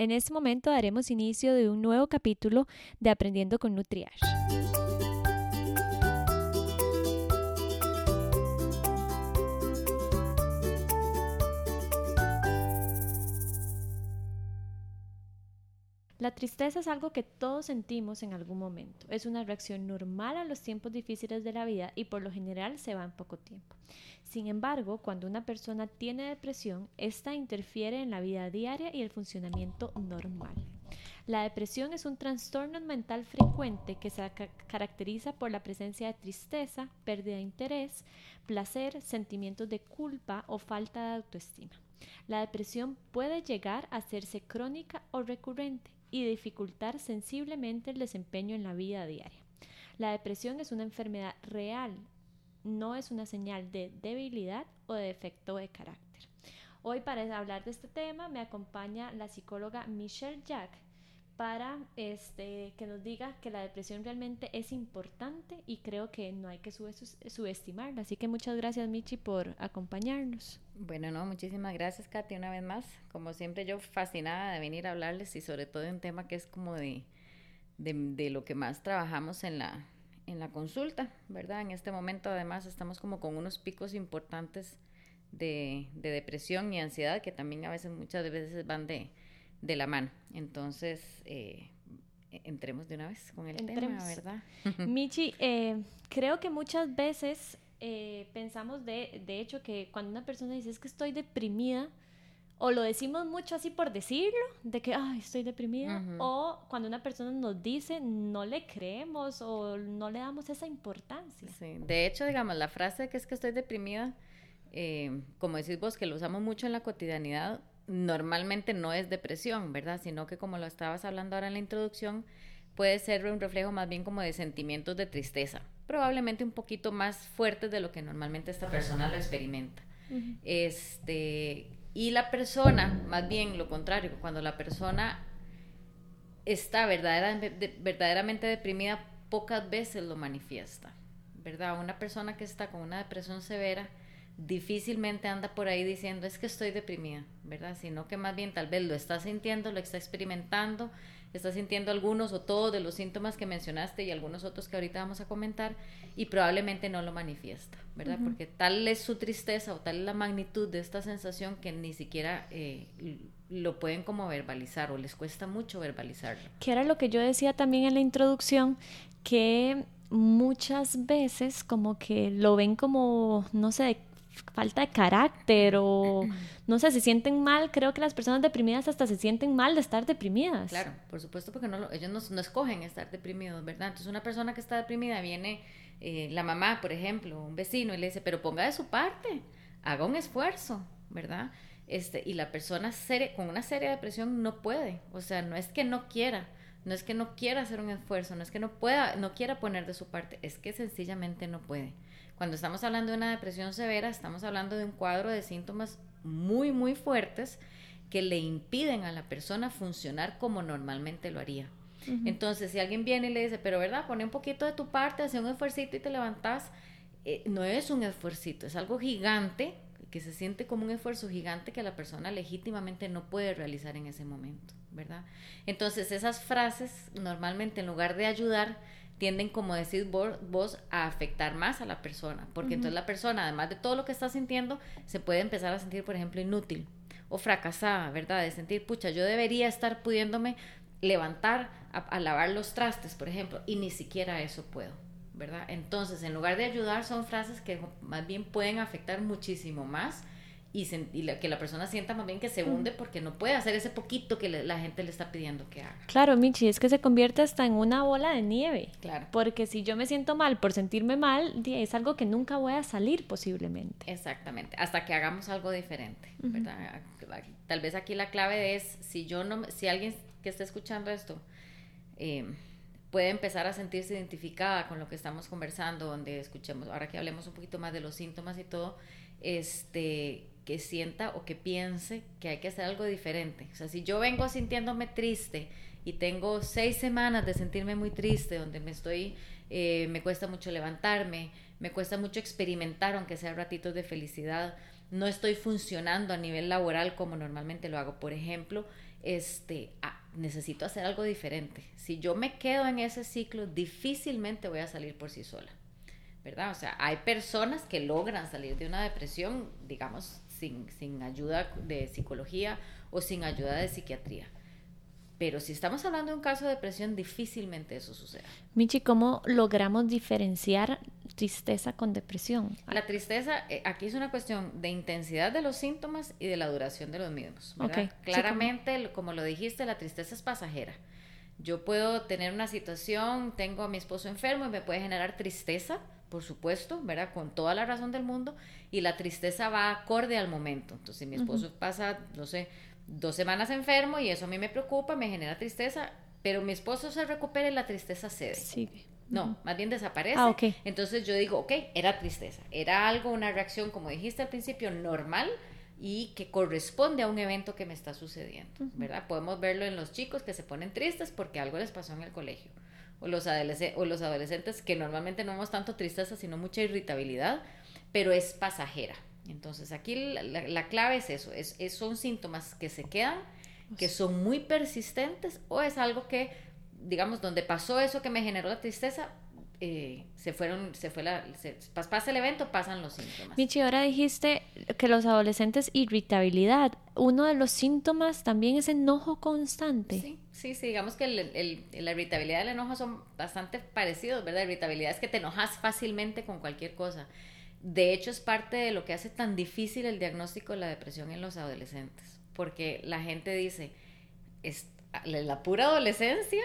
En este momento daremos inicio de un nuevo capítulo de Aprendiendo con Nutriash. La tristeza es algo que todos sentimos en algún momento. Es una reacción normal a los tiempos difíciles de la vida y por lo general se va en poco tiempo. Sin embargo, cuando una persona tiene depresión, esta interfiere en la vida diaria y el funcionamiento normal. La depresión es un trastorno mental frecuente que se caracteriza por la presencia de tristeza, pérdida de interés, placer, sentimientos de culpa o falta de autoestima. La depresión puede llegar a hacerse crónica o recurrente y dificultar sensiblemente el desempeño en la vida diaria. La depresión es una enfermedad real, no es una señal de debilidad o de defecto de carácter. Hoy para hablar de este tema me acompaña la psicóloga Michelle Jack, para este, que nos diga que la depresión realmente es importante y creo que no hay que subestimarla. Así que muchas gracias Michi por acompañarnos. Bueno, no, muchísimas gracias Katy una vez más. Como siempre yo fascinada de venir a hablarles y sobre todo de un tema que es como de, de, lo que más trabajamos en la, en la consulta, ¿verdad? En este momento además estamos como con unos picos importantes de, de depresión y ansiedad que también a veces muchas veces van de de la mano. Entonces, eh, entremos de una vez con el tema, ¿verdad? Michi, eh, creo que muchas veces eh, pensamos de, de hecho que cuando una persona dice es que estoy deprimida, o lo decimos mucho así por decirlo, de que Ay, estoy deprimida, o cuando una persona nos dice, no le creemos o no le damos esa importancia. Sí. De hecho, digamos, la frase que es que estoy deprimida, como decís vos, que lo usamos mucho en la cotidianidad, normalmente no es depresión, ¿verdad? Sino que como lo estabas hablando ahora en la introducción, puede ser un reflejo más bien como de sentimientos de tristeza, probablemente un poquito más fuertes de lo que normalmente esta persona lo experimenta. Este, y la persona, más bien lo contrario, cuando la persona está verdaderamente deprimida, pocas veces lo manifiesta, ¿verdad? Una persona que está con una depresión severa, difícilmente anda por ahí diciendo es que estoy deprimida, ¿verdad? Sino que más bien tal vez lo está sintiendo, lo está experimentando, está sintiendo algunos o todos de los síntomas que mencionaste y algunos otros que ahorita vamos a comentar y probablemente no lo manifiesta, ¿verdad? Porque tal es su tristeza o tal es la magnitud de esta sensación que ni siquiera eh, lo pueden como verbalizar o les cuesta mucho verbalizarlo. Que era lo que yo decía también en la introducción, que muchas veces como que lo ven como, no sé, falta de carácter o no sé, se sienten mal. Creo que las personas deprimidas hasta se sienten mal de estar deprimidas. Claro, por supuesto, porque no ellos no, escogen estar deprimidos, ¿verdad? Entonces una persona que está deprimida viene eh, la mamá, por ejemplo, un vecino y le dice, pero ponga de su parte, haga un esfuerzo, ¿verdad? Este, y la persona con una seria depresión no puede, o sea, no es que no quiera, no es que no quiera hacer un esfuerzo, no es que no pueda, no quiera poner de su parte, es que sencillamente no puede. Cuando estamos hablando de una depresión severa, estamos hablando de un cuadro de síntomas muy, muy fuertes que le impiden a la persona funcionar como normalmente lo haría. Entonces, si alguien viene y le dice, pero verdad, pone un poquito de tu parte, hace un esfuerzo y te levantas, eh, no es un esfuerzo, es algo gigante que se siente como un esfuerzo gigante que la persona legítimamente no puede realizar en ese momento, ¿verdad? Entonces, esas frases normalmente en lugar de ayudar, tienden, como decís vos, a afectar más a la persona, porque entonces la persona, además de todo lo que está sintiendo, se puede empezar a sentir, por ejemplo, inútil o fracasada, ¿verdad? De sentir, pucha, yo debería estar pudiéndome levantar a, lavar los trastes, por ejemplo, y ni siquiera eso puedo, ¿verdad? Entonces, en lugar de ayudar, son frases que más bien pueden afectar muchísimo más y, que la persona sienta más bien que se hunde porque no puede hacer ese poquito que la gente le está pidiendo que haga. Claro, Michi, es que se convierte hasta en una bola de nieve. Claro. Porque si yo me siento mal por sentirme mal, es algo que nunca voy a salir posiblemente. Exactamente, hasta que hagamos algo diferente, ¿verdad? Tal vez aquí la clave es, si yo no, si alguien que está escuchando esto eh, puede empezar a sentirse identificada con lo que estamos conversando, donde escuchemos, ahora que hablemos un poquito más de los síntomas y todo, este que sienta o que piense que hay que hacer algo diferente. O sea, si yo vengo sintiéndome triste y tengo seis semanas de sentirme muy triste, donde me estoy, eh, me cuesta mucho levantarme, me cuesta mucho experimentar, aunque sea ratitos de felicidad, no estoy funcionando a nivel laboral como normalmente lo hago, por ejemplo, este, necesito hacer algo diferente. Si yo me quedo en ese ciclo, difícilmente voy a salir por sí sola. ¿Verdad? O sea, hay personas que logran salir de una depresión, digamos, sin, sin ayuda de psicología o sin ayuda de psiquiatría. Pero si estamos hablando de un caso de depresión, difícilmente eso sucede. Michi, ¿cómo logramos diferenciar tristeza con depresión? La tristeza, eh, aquí es una cuestión de intensidad de los síntomas y de la duración de los mismos. Claramente, como... lo dijiste, la tristeza es pasajera. Yo puedo tener una situación, tengo a mi esposo enfermo y me puede generar tristeza, por supuesto, ¿verdad? Con toda la razón del mundo, y la tristeza va acorde al momento. Entonces, si mi esposo pasa, no sé, dos semanas enfermo y eso a mí me preocupa, me genera tristeza, pero mi esposo se recupera y la tristeza cede. Sigue. No, más bien desaparece. Ah, okay. Entonces yo digo, ok, era tristeza, era algo, una reacción, como dijiste al principio, normal y que corresponde a un evento que me está sucediendo, ¿verdad? Podemos verlo en los chicos que se ponen tristes porque algo les pasó en el colegio, o los, o los adolescentes que normalmente no vemos tanto tristeza, sino mucha irritabilidad, pero es pasajera, entonces aquí la, clave es eso, es, son síntomas que se quedan, que son muy persistentes o es algo que, digamos, donde pasó eso que me generó la tristeza, eh, se fueron, se fue la, pasa el evento, pasan los síntomas. Michi, ahora dijiste que los adolescentes irritabilidad, uno de los síntomas también es enojo constante. Sí, sí, sí digamos que la irritabilidad y el enojo son bastante parecidos, ¿verdad? irritabilidad es que te enojas fácilmente con cualquier cosa. De hecho, es parte de lo que hace tan difícil el diagnóstico de la depresión en los adolescentes, porque la gente dice, ¿es la pura adolescencia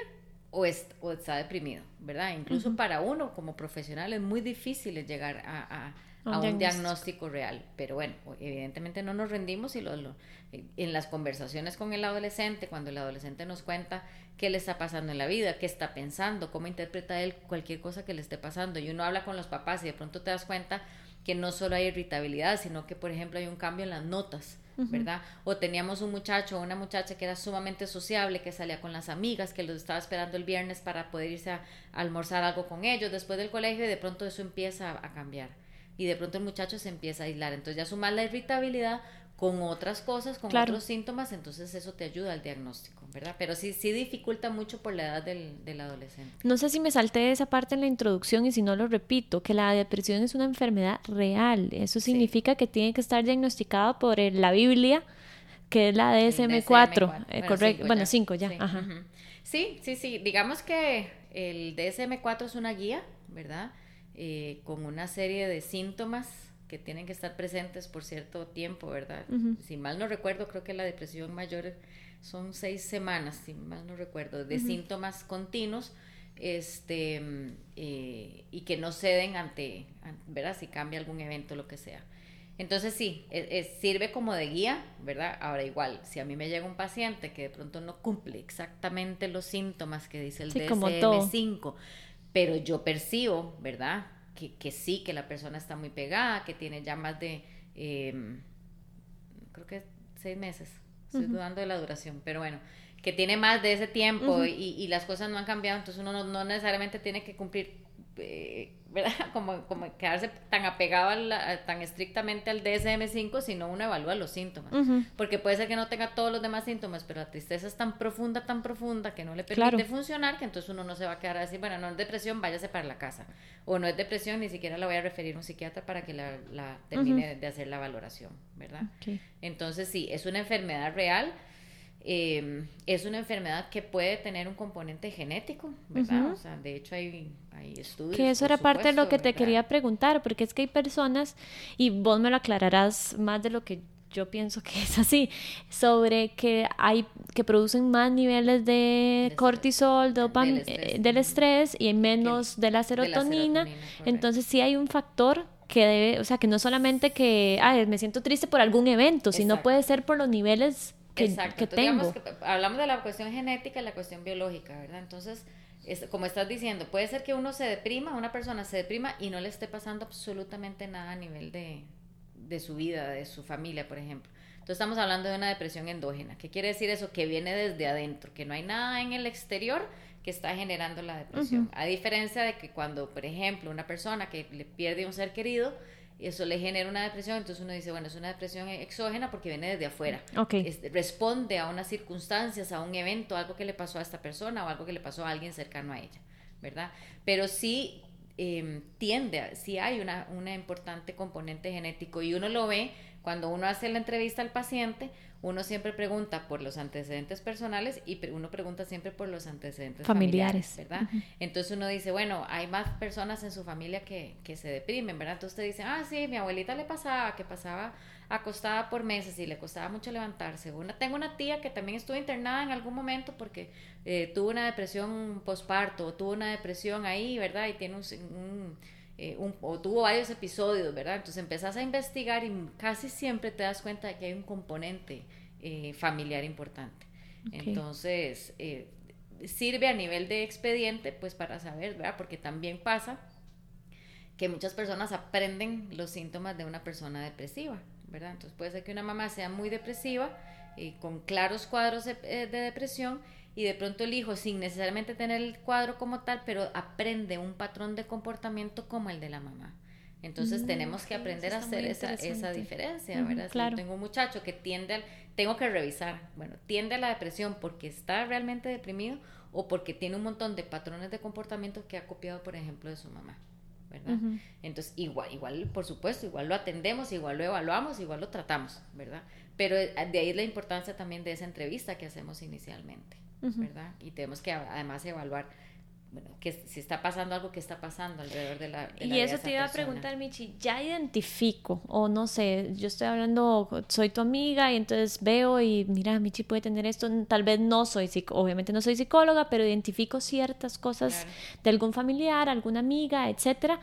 o, está deprimido? ¿Verdad? Incluso para uno como profesional es muy difícil llegar a, un, diagnóstico. real, pero bueno, evidentemente no nos rendimos y lo, en las conversaciones con el adolescente, cuando el adolescente nos cuenta qué le está pasando en la vida, qué está pensando, cómo interpreta él cualquier cosa que le esté pasando, y uno habla con los papás y de pronto te das cuenta que no solo hay irritabilidad, sino que, por ejemplo, hay un cambio en las notas, ¿verdad? O teníamos un muchacho o una muchacha que era sumamente sociable, que salía con las amigas, que los estaba esperando el viernes para poder irse a, almorzar algo con ellos después del colegio y de pronto eso empieza a, cambiar. Y de pronto el muchacho se empieza a aislar. Entonces ya sumar la irritabilidad con otras cosas, con otros síntomas, entonces eso te ayuda al diagnóstico. ¿Verdad? Pero sí, sí dificulta mucho por la edad del, del, adolescente. No sé si me salté esa parte en la introducción y si no lo repito, que la depresión es una enfermedad real. Eso significa que tiene que estar diagnosticada por la Biblia, que es la DSM-4, eh, correcto. Bueno, 5 ya. Sí. Ajá. sí, sí, sí. Digamos que el DSM-4 es una guía, ¿verdad? Eh, con una serie de síntomas que tienen que estar presentes por cierto tiempo, ¿verdad? Si mal no recuerdo, creo que la depresión mayor son seis semanas, si mal no recuerdo, de síntomas continuos este, eh, y que no ceden ante, ¿verdad? Si cambia algún evento, lo que sea. Entonces sí, sirve como de guía, ¿verdad? Ahora igual, si a mí me llega un paciente que de pronto no cumple exactamente los síntomas que dice el DSM-5, pero yo percibo, ¿verdad? Que, que, sí, que la persona está muy pegada, que tiene ya más de, em, creo que seis meses, estoy dudando de la duración, pero bueno, que tiene más de ese tiempo y, y, las cosas no han cambiado, entonces uno no, no necesariamente tiene que cumplir, eh, ¿verdad? Como, como quedarse tan apegado a tan estrictamente al DSM-5, sino uno evalúa los síntomas. Porque puede ser que no tenga todos los demás síntomas, pero la tristeza es tan profunda, tan profunda, que no le permite funcionar, que entonces uno no se va a quedar a decir, bueno, no es depresión, váyase para la casa. O no es depresión, ni siquiera la voy a referir a un psiquiatra para que la, la termine de hacer la valoración, ¿verdad? Entonces sí, es una enfermedad real Em, es una enfermedad que puede tener un componente genético, ¿verdad? O sea, de hecho hay, hay estudios. Que eso era parte de lo que te quería preguntar, porque es que hay personas, y vos me lo aclararás más de lo que yo pienso que es así, sobre que hay que producen más niveles de cortisol, del, estrés. del estrés y menos de la serotonina. Entonces sí hay un factor que debe, o sea, que no solamente que, ay, me siento triste por algún evento, sino puede ser por los niveles que, Exacto. tengo. hablamos de la cuestión genética y la cuestión biológica, ¿verdad? Entonces, como estás diciendo, puede ser que uno se deprima, una persona se deprima y no le esté pasando absolutamente nada a nivel de, de su vida, de su familia, por ejemplo. Entonces estamos hablando de una depresión endógena. ¿Qué quiere decir eso? Que viene desde adentro, que no hay nada en el exterior que está generando la depresión. A diferencia de que cuando, por ejemplo, una persona que le pierde un ser querido, eso le genera una depresión, entonces uno dice, bueno, es una depresión exógena porque viene desde afuera. Okay. responde a unas circunstancias, a un evento, algo que le pasó a esta persona o algo que le pasó a alguien cercano a ella, ¿verdad? Pero sí eh, tiende, sí hay una, una importante componente genético y uno lo ve cuando uno hace la entrevista al paciente, uno siempre pregunta por los antecedentes personales y uno pregunta siempre por los antecedentes familiares, ¿verdad? Entonces uno dice, bueno, hay más personas en su familia que, que se deprimen, ¿verdad? Entonces usted dice, ah, sí, mi abuelita le pasaba, que pasaba acostada por meses y le costaba mucho levantarse. Una, tengo una tía que también estuvo internada en algún momento porque eh, tuvo una depresión posparto, tuvo una depresión ahí, ¿verdad? Y tiene un eh, o tuvo varios episodios, ¿verdad? Entonces empezás a investigar y casi siempre te das cuenta de que hay un componente eh, familiar importante. Entonces, eh, sirve a nivel de expediente, pues para saber, ¿verdad? Porque también pasa que muchas personas aprenden los síntomas de una persona depresiva, ¿verdad? Entonces puede ser que una mamá sea muy depresiva, y con claros cuadros de depresión, y de pronto el hijo, sin necesariamente tener el cuadro como tal, pero aprende un patrón de comportamiento como el de la mamá. Entonces mm, tenemos que aprender a hacer esa, esa diferencia, ¿verdad? Si yo tengo un muchacho que tiende al, tengo que revisar, bueno, tiende a la depresión porque está realmente deprimido o porque tiene un montón de patrones de comportamiento que ha copiado, por ejemplo, de su mamá. ¿verdad? Entonces, igual, igual, por supuesto, igual lo atendemos, igual lo evaluamos, igual lo tratamos, ¿verdad? Pero eh, de ahí la importancia también de esa entrevista que hacemos inicialmente. ¿verdad? Y tenemos que además evaluar bueno, que si está pasando algo que está pasando alrededor de la... y eso te iba a preguntar, Michi, ya identifico, o no sé, yo estoy hablando, soy tu amiga y entonces veo y mira, Michi puede tener esto, tal vez no soy, obviamente no soy psicóloga, pero identifico ciertas cosas de algún familiar, alguna amiga, etcétera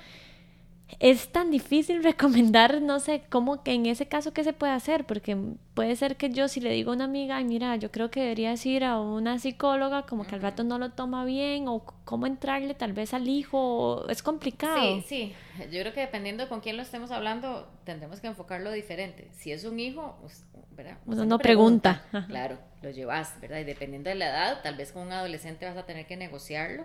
es tan difícil recomendar, no sé, cómo que en ese caso qué se puede hacer, porque puede ser que yo si le digo a una amiga, Ay, mira, yo creo que deberías ir a una psicóloga, como que al rato no lo toma bien, o cómo entrarle tal vez al hijo, es complicado. Sí, sí, yo creo que dependiendo con quién lo estemos hablando, tendremos que enfocarlo diferente. Si es un hijo, pues, ¿verdad? Uno no pregunta. Claro, lo llevas, ¿verdad? Y dependiendo de la edad, tal vez con un adolescente vas a tener que negociarlo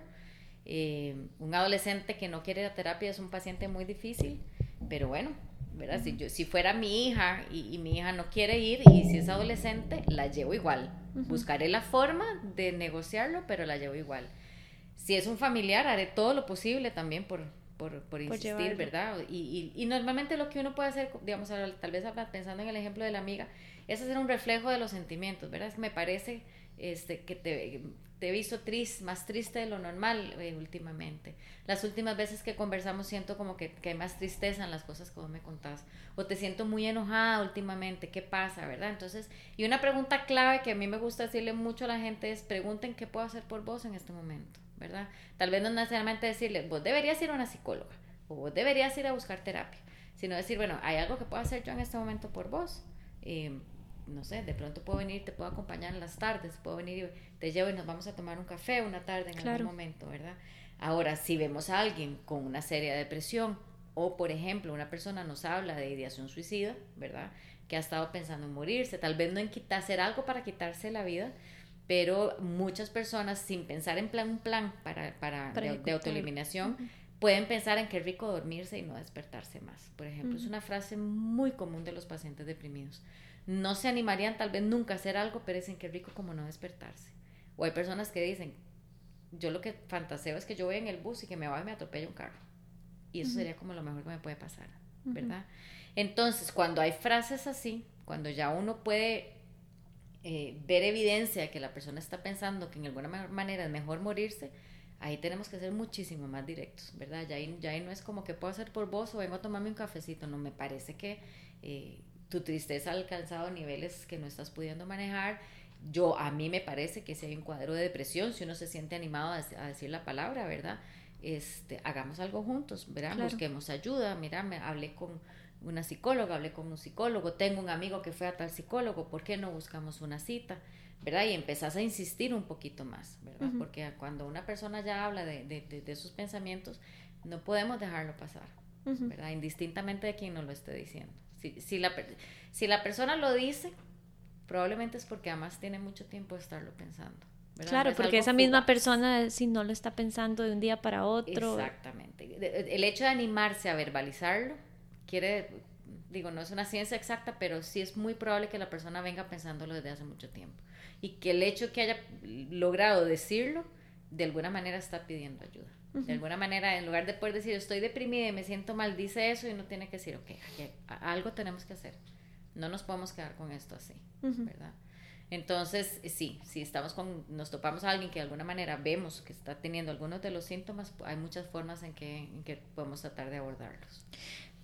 eh, un adolescente que no quiere la terapia es un paciente muy difícil, pero bueno, ¿verdad? Si, yo, si fuera mi hija y, mi hija no quiere ir y si es adolescente, la llevo igual. Buscaré la forma de negociarlo, pero la llevo igual. Si es un familiar, haré todo lo posible también por, por, por insistir, ¿verdad? Y, y, y, normalmente lo que uno puede hacer, digamos, tal vez pensando en el ejemplo de la amiga, es hacer un reflejo de los sentimientos, ¿verdad? Me parece este, que te, te he visto triste, más triste de lo normal eh, últimamente. Las últimas veces que conversamos siento como que, que, hay más tristeza en las cosas que vos me contás. O te siento muy enojada últimamente, ¿qué pasa, verdad? Entonces, y una pregunta clave que a mí me gusta decirle mucho a la gente es, pregunten qué puedo hacer por vos en este momento, ¿verdad? Tal vez no necesariamente decirle, vos deberías ir a una psicóloga o vos deberías ir a buscar terapia, sino decir, bueno, hay algo que puedo hacer yo en este momento por vos. Eh, no sé, de pronto puedo venir, te puedo acompañar en las tardes, puedo venir y te llevo y nos vamos a tomar un café una tarde en algún momento, ¿verdad? Ahora, si vemos a alguien con una seria depresión o, por ejemplo, una persona nos habla de ideación suicida, ¿verdad? Que ha estado pensando en morirse, tal vez no en quitar, hacer algo para quitarse la vida, pero muchas personas sin pensar en plan, un plan para, para, de, autoeliminación, pueden pensar en qué rico dormirse y no despertarse más. Por ejemplo, es una frase muy común de los pacientes deprimidos no se animarían tal vez nunca a hacer algo, pero dicen que rico como no despertarse. O hay personas que dicen, yo lo que fantaseo es que yo voy en el bus y que me vaya y me atropelle un carro. Y eso sería como lo mejor que me puede pasar, ¿verdad? Entonces, cuando hay frases así, cuando ya uno puede eh, ver evidencia de que la persona está pensando que en alguna manera es mejor morirse, ahí tenemos que ser muchísimo más directos, ¿verdad? Ya ahí, ya ahí no es como que puedo hacer por vos o vengo a tomarme un cafecito, no, me parece que... Eh, tu tristeza ha alcanzado niveles que no estás pudiendo manejar. Yo, a mí me parece que si hay un cuadro de depresión, si uno se siente animado a, decir la palabra, ¿verdad? Este, hagamos algo juntos, ¿verdad? Busquemos ayuda. Mira, me hablé con una psicóloga, hablé con un psicólogo, tengo un amigo que fue a tal psicólogo, ¿por qué no buscamos una cita? ¿verdad? Y empezás a insistir un poquito más, ¿verdad? Porque cuando una persona ya habla de, de, de, sus pensamientos, no podemos dejarlo pasar, ¿verdad? Indistintamente de quien nos lo esté diciendo. Si, la, si la persona lo dice, probablemente es porque además tiene mucho tiempo de estarlo pensando. Claro, porque esa misma persona, si no lo está pensando de un día para otro. Exactamente. El hecho de animarse a verbalizarlo quiere, digo, no es una ciencia exacta, pero sí es muy probable que la persona venga pensándolo desde hace mucho tiempo. Y que el hecho que haya logrado decirlo, de alguna manera está pidiendo ayuda. De alguna manera, en lugar de poder decir, estoy deprimida y me siento mal, dice eso y uno tiene que decir, ok, algo tenemos que hacer. No nos podemos quedar con esto así, ¿verdad? Entonces, sí, si estamos con, nos topamos a alguien que de alguna manera vemos que está teniendo algunos de los síntomas, hay muchas formas en que, en que podemos tratar de abordarlos.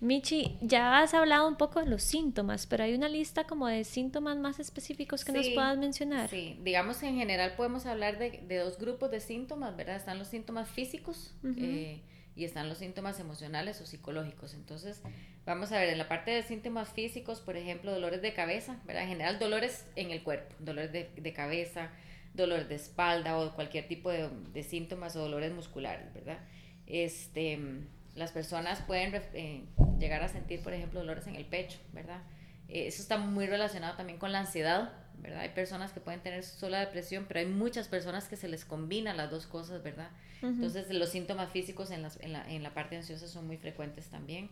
Michi, ya has hablado un poco de los síntomas, pero hay una lista como de síntomas más específicos que nos puedas mencionar. Sí, digamos que en general podemos hablar de, de, dos grupos de síntomas, ¿verdad? Están los síntomas físicos eh, y están los síntomas emocionales o psicológicos. Entonces, vamos a ver, en la parte de síntomas físicos, por ejemplo, dolores de cabeza, ¿verdad? En general, dolores en el cuerpo, dolores de, de cabeza, dolores de espalda o cualquier tipo de, de síntomas o dolores musculares, ¿verdad? Este las personas pueden eh, llegar a sentir, por ejemplo, dolores en el pecho, ¿verdad? Eh, eso está muy relacionado también con la ansiedad, ¿verdad? Hay personas que pueden tener sola depresión, pero hay muchas personas que se les combinan las dos cosas, ¿verdad? Entonces, los síntomas físicos en, en, la, en, la, parte ansiosa son muy frecuentes también.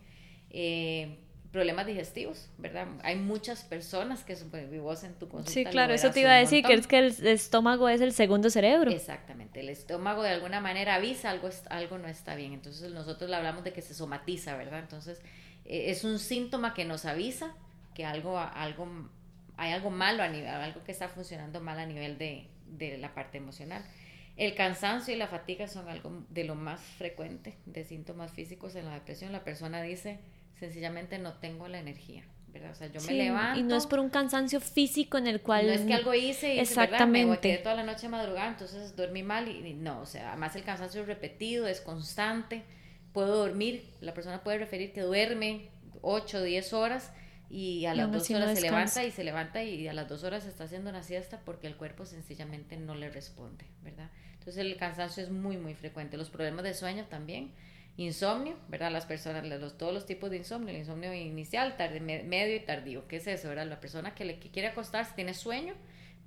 Eh, problemas digestivos, ¿verdad? Hay muchas personas que pues, vos en tu consulta. Sí, claro, eso te iba a decir, que es que el estómago es el segundo cerebro. Exactamente, el estómago de alguna manera avisa algo, algo no está bien, entonces nosotros le hablamos de que se somatiza, ¿verdad? Entonces e, es un síntoma que nos avisa que algo, algo, hay algo malo a nivel, algo que está funcionando mal a nivel de, de la parte emocional. El cansancio y la fatiga son algo de lo más frecuente de síntomas físicos en la depresión. La persona dice, sencillamente no tengo la energía. ¿verdad? O sea, yo me levanto. Y no es por un cansancio físico en el cual. No es que algo hice y Exactamente. me quedé toda la noche madrugada, entonces dormí mal y, no, o sea, además el cansancio es repetido, es constante. Puedo dormir, la persona puede referir que duerme 8 o 10 horas y a las 2 horas se levanta y se levanta y a las 2 horas está haciendo una siesta porque el cuerpo sencillamente no le responde, ¿verdad? Entonces el cansancio es muy, muy frecuente. Los problemas de sueño también Insomnio, ¿verdad? Las personas, los, todos los tipos de insomnio, el insomnio inicial, tarde, medio y tardío. ¿Qué es eso, verdad? La persona que, le, quiere acostarse, tiene sueño,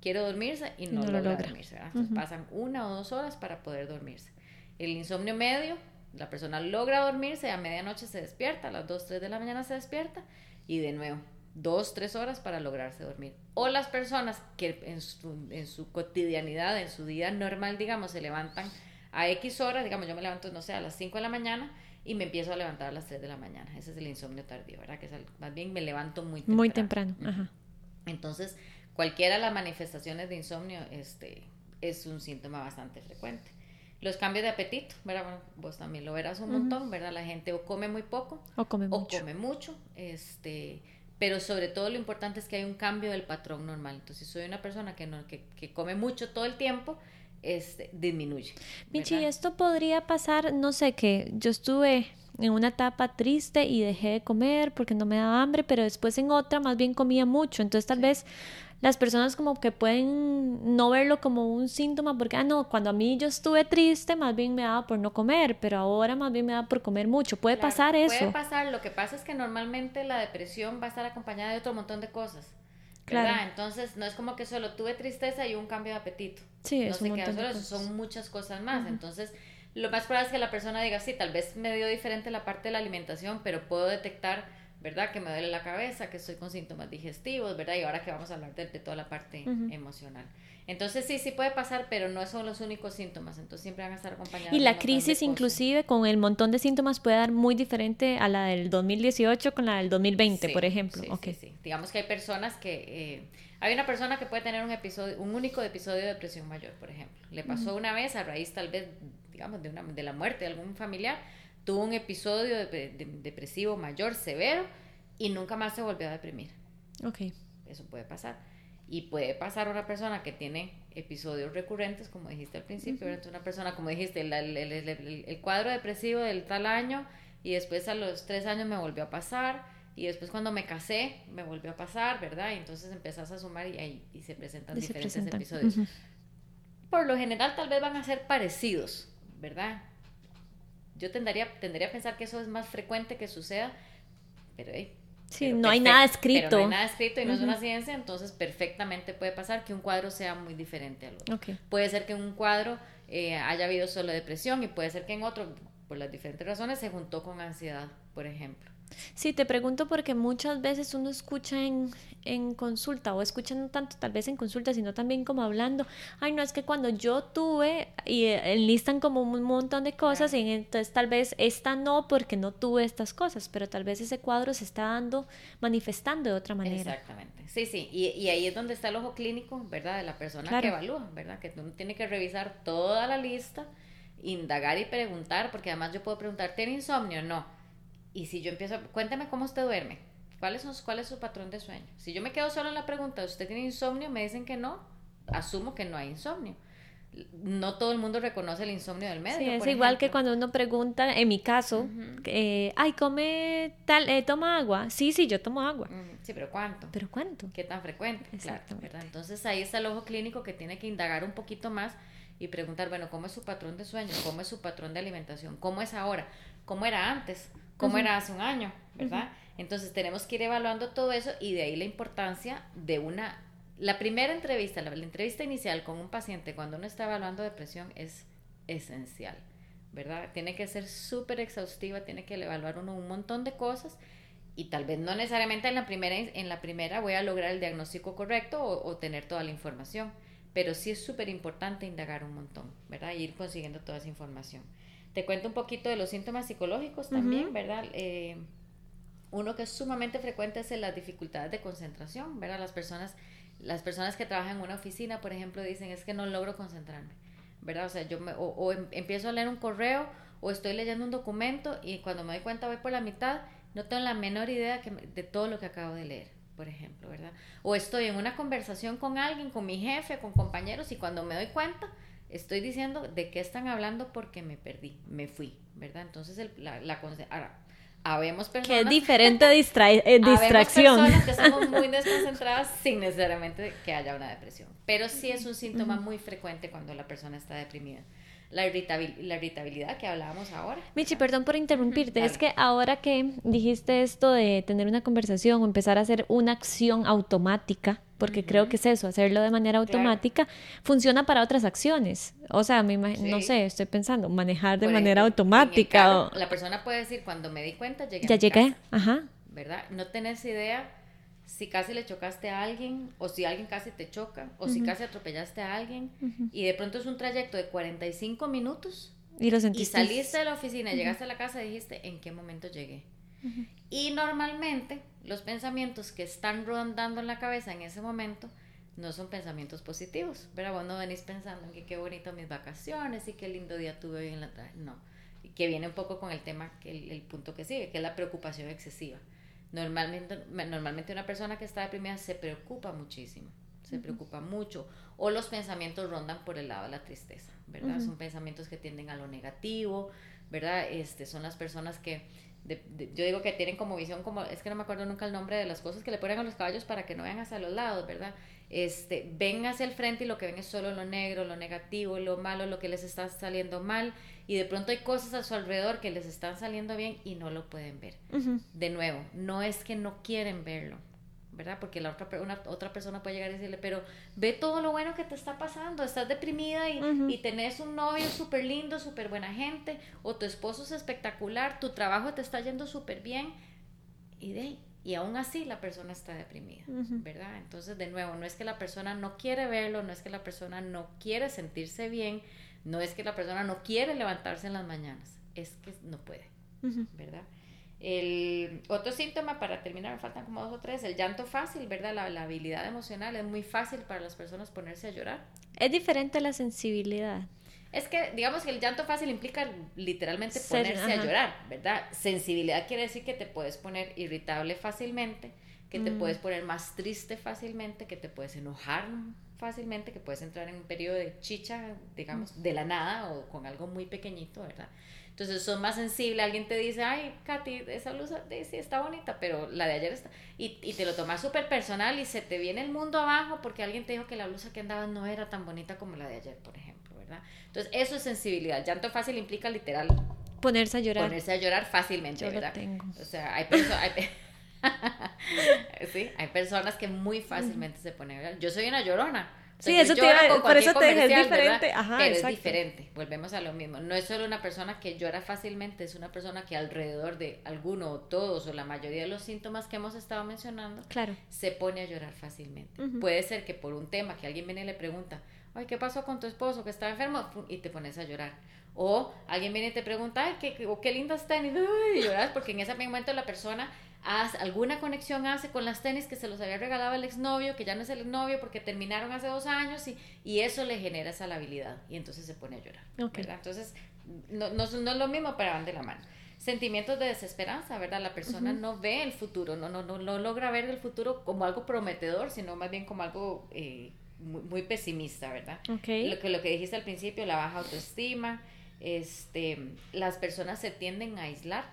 quiere dormirse y no, logra, dormirse, ¿verdad? Entonces pasan una o dos horas para poder dormirse. El insomnio medio, la persona logra dormirse, a medianoche se despierta, a las 2, 3 de la mañana se despierta y de nuevo, dos, tres horas para lograrse dormir. O las personas que en su, en su cotidianidad, en su día normal, digamos, se levantan a X horas, digamos, yo me levanto, no sé, a las 5 de la mañana y me empiezo a levantar a las 3 de la mañana. Ese es el insomnio tardío, ¿verdad? Que es más bien me levanto muy temprano. Muy temprano, ajá. Entonces, cualquiera de las manifestaciones de insomnio este, es un síntoma bastante frecuente. Los cambios de apetito, ¿verdad? Bueno, vos también lo verás un montón, ¿verdad? La gente o come muy poco o come mucho. O come mucho, este, pero sobre todo lo importante es que hay un cambio del patrón normal. Entonces, si soy una persona que, no, que, que come mucho todo el tiempo, este, disminuye. Michi, esto podría pasar, no sé, que yo estuve en una etapa triste y dejé de comer porque no me daba hambre, pero después en otra más bien comía mucho. Entonces tal vez las personas como que pueden no verlo como un síntoma porque, ah, no, cuando a mí yo estuve triste más bien me daba por no comer, pero ahora más bien me da por comer mucho. Puede pasar eso. Puede pasar, lo que pasa es que normalmente la depresión va a estar acompañada de otro montón de cosas. Claro. Entonces, no es como que solo tuve tristeza y un cambio de apetito. Sí, no es se queda solo, son muchas cosas más. Entonces, lo más probable es que la persona diga, sí, tal vez me dio diferente la parte de la alimentación, pero puedo detectar, ¿verdad? Que me duele la cabeza, que estoy con síntomas digestivos, ¿verdad? Y ahora que vamos a hablar de, toda la parte emocional. Entonces sí, sí puede pasar, pero no son los únicos síntomas, entonces siempre van a estar acompañados. Y la crisis inclusive con el montón de síntomas puede dar muy diferente a la del 2018 con la del 2020, por ejemplo. Sí, sí, sí, Digamos que hay personas que... Eh, hay una persona que puede tener un episodio, un único episodio de depresión mayor, por ejemplo. Le pasó una vez a raíz tal vez, digamos, de, una, de la muerte de algún familiar, tuvo un episodio depresivo mayor, severo, y nunca más se volvió a deprimir. Ok. Eso puede pasar. Y puede pasar una persona que tiene episodios recurrentes, como dijiste al principio, uh una persona, como dijiste, el, el, el, el, cuadro depresivo del tal año y después a los tres años me volvió a pasar y después cuando me casé me volvió a pasar, ¿verdad? Y entonces empezás a sumar y ahí y se presentan diferentes episodios. Por lo general tal vez van a ser parecidos, ¿verdad? Yo tendría, tendría a pensar que eso es más frecuente que suceda, pero hey, Sí, no hay nada escrito. no hay nada escrito y no es una ciencia, entonces perfectamente puede pasar que un cuadro sea muy diferente al otro. Puede ser que en un cuadro eh, haya habido solo depresión y puede ser que en otro, por las diferentes razones, se juntó con ansiedad, por ejemplo. Sí, te pregunto porque muchas veces uno escucha en, en consulta o escuchan no tanto tal vez en consulta, sino también como hablando, ay, no es que cuando yo tuve y eh, enlistan como un montón de cosas y entonces tal vez esta no porque no tuve estas cosas, pero tal vez ese cuadro se está dando, manifestando de otra manera. Exactamente, sí, sí, y, y ahí es donde está el ojo clínico, ¿verdad? De la persona que evalúa, ¿verdad? Que uno tiene que revisar toda la lista, indagar y preguntar, porque además yo puedo preguntar, ¿tiene insomnio? No y si yo empiezo, cuéntame cómo usted duerme, ¿Cuál es, ¿cuál es su patrón de sueño? Si yo me quedo solo en la pregunta, ¿usted tiene insomnio? Me dicen que no, asumo que no hay insomnio. No todo el mundo reconoce el insomnio del médico. Sí, es igual que cuando uno pregunta, en mi caso, eh, ay, come tal, eh, toma agua. Sí, sí, yo tomo agua. Sí, pero ¿cuánto? ¿Pero cuánto? ¿Qué tan frecuente? Claro, ¿verdad? Entonces ahí está el ojo clínico que tiene que indagar un poquito más y preguntar, bueno, ¿cómo es su patrón de sueño? ¿Cómo es su patrón de alimentación? ¿Cómo es ahora? ¿Cómo era antes? ¿Cómo era hace un año? ¿Verdad? Entonces tenemos que ir evaluando todo eso y de ahí la importancia de una... La primera entrevista, la, entrevista inicial con un paciente cuando uno está evaluando depresión es esencial, ¿verdad? Tiene que ser súper exhaustiva, tiene que evaluar uno un montón de cosas y tal vez no necesariamente en la primera, en la primera voy a lograr el diagnóstico correcto o, o tener toda la información, pero sí es súper importante indagar un montón, ¿verdad? Y ir consiguiendo toda esa información. Te cuento un poquito de los síntomas psicológicos también, ¿verdad? Eh, uno que es sumamente frecuente es las dificultades de concentración, ¿verdad? Las personas, las personas que trabajan en una oficina, por ejemplo, dicen es que no logro concentrarme, ¿verdad? O sea, yo me, o, em, empiezo a leer un correo o estoy leyendo un documento y cuando me doy cuenta voy por la mitad, no tengo la menor idea que de todo lo que acabo de leer por ejemplo, ¿verdad? O estoy en una conversación con alguien, con mi jefe, con compañeros, y cuando me doy cuenta, estoy diciendo de qué están hablando porque me perdí, me fui, ¿verdad? Entonces, el, la, la, ahora, habemos personas... Que es diferente distra eh, distracción. personas que somos muy desconcentradas sin necesariamente que haya una depresión, pero sí es un síntoma muy frecuente cuando la persona está deprimida la, irritabilidad que hablábamos ahora. Michi, perdón por interrumpirte, es que ahora que dijiste esto de tener una conversación o empezar a hacer una acción automática, porque creo que es eso, hacerlo de manera automática, funciona para otras acciones. O sea, me no sé, estoy pensando, manejar de manera automática. La persona puede decir, cuando me di cuenta, llegué. Ya llegué, ajá. ¿Verdad? No tenés idea si casi le chocaste a alguien, o si alguien casi te choca, o si casi atropellaste a alguien, y de pronto es un trayecto de 45 minutos. Y lo sentiste. Y saliste de la oficina, llegaste a la casa y dijiste, ¿en qué momento llegué? Y normalmente los pensamientos que están rondando en la cabeza en ese momento no son pensamientos positivos. Pero vos no venís pensando en que qué bonito mis vacaciones y qué lindo día tuve hoy en la tarde. No. Que viene un poco con el tema, el punto que sigue, que es la preocupación excesiva. Normalmente, normalmente una persona que está deprimida se preocupa muchísimo, se preocupa mucho, o los pensamientos rondan por el lado de la tristeza, ¿verdad? Son pensamientos que tienden a lo negativo, ¿verdad? Este, son las personas que, yo digo que tienen como visión, como, es que no me acuerdo nunca el nombre de las cosas que le ponen a los caballos para que no vean hacia los lados, ¿verdad? Este, ven hacia el frente y lo que ven es solo lo negro, lo negativo, lo malo, lo que les está saliendo mal y de pronto hay cosas a su alrededor que les están saliendo bien y no lo pueden ver. De nuevo, no es que no quieren verlo, ¿verdad? Porque la otra, una, otra persona puede llegar y decirle, pero ve todo lo bueno que te está pasando, estás deprimida y, y tenés un novio súper lindo, súper buena gente, o tu esposo es espectacular, tu trabajo te está yendo súper bien, y de y aún así la persona está deprimida, ¿verdad? Entonces, de nuevo, no es que la persona no quiere verlo, no es que la persona no quiere sentirse bien, no es que la persona no quiere levantarse en las mañanas, es que no puede, ¿verdad? El otro síntoma, para terminar, me faltan como dos o tres, el llanto fácil, ¿verdad? La, habilidad emocional, es muy fácil para las personas ponerse a llorar. Es diferente la sensibilidad. Es que, digamos que el llanto fácil implica literalmente ponerse a llorar, ¿verdad? Sensibilidad quiere decir que te puedes poner irritable fácilmente, que te mm. puedes poner más triste fácilmente, que te puedes enojar fácilmente, que puedes entrar en un periodo de chicha, digamos, de la nada o con algo muy pequeñito, ¿verdad? Entonces son más sensibles, alguien te dice, ay, Katy, esa blusa sí está bonita, pero la de ayer está... Y, y te lo tomas súper personal y se te viene el mundo abajo porque alguien te dijo que la blusa que andabas no era tan bonita como la de ayer, por ejemplo, ¿verdad? Entonces eso es sensibilidad. Llanto fácil implica literal... Ponerse a llorar. Ponerse a llorar fácilmente, ¿verdad? O sea, hay personas... sí, hay personas que muy fácilmente se ponen a llorar. Yo soy una llorona, Sí, eso te iba, por eso te dije, es diferente. Ajá, pero es diferente, volvemos a lo mismo. No es solo una persona que llora fácilmente, es una persona que alrededor de alguno o todos o la mayoría de los síntomas que hemos estado mencionando, claro. se pone a llorar fácilmente. Puede ser que por un tema que alguien viene y le pregunta, ay, ¿qué pasó con tu esposo que está enfermo? Y te pones a llorar. O alguien viene y te pregunta, ay, qué, qué lindas tenis, y lloras porque en ese momento la persona hace, alguna conexión hace con las tenis que se los había regalado el exnovio, que ya no es el exnovio porque terminaron hace dos años y, y eso le genera esa labilidad y entonces se pone a llorar. Entonces, no, no, no, es lo mismo, pero van de la mano. Sentimientos de desesperanza, ¿verdad? La persona no ve el futuro, no, no, no, no logra ver el futuro como algo prometedor, sino más bien como algo... Eh, muy, pesimista, ¿verdad? Lo, que, lo que dijiste al principio, la baja autoestima, este, las personas se tienden a aislar,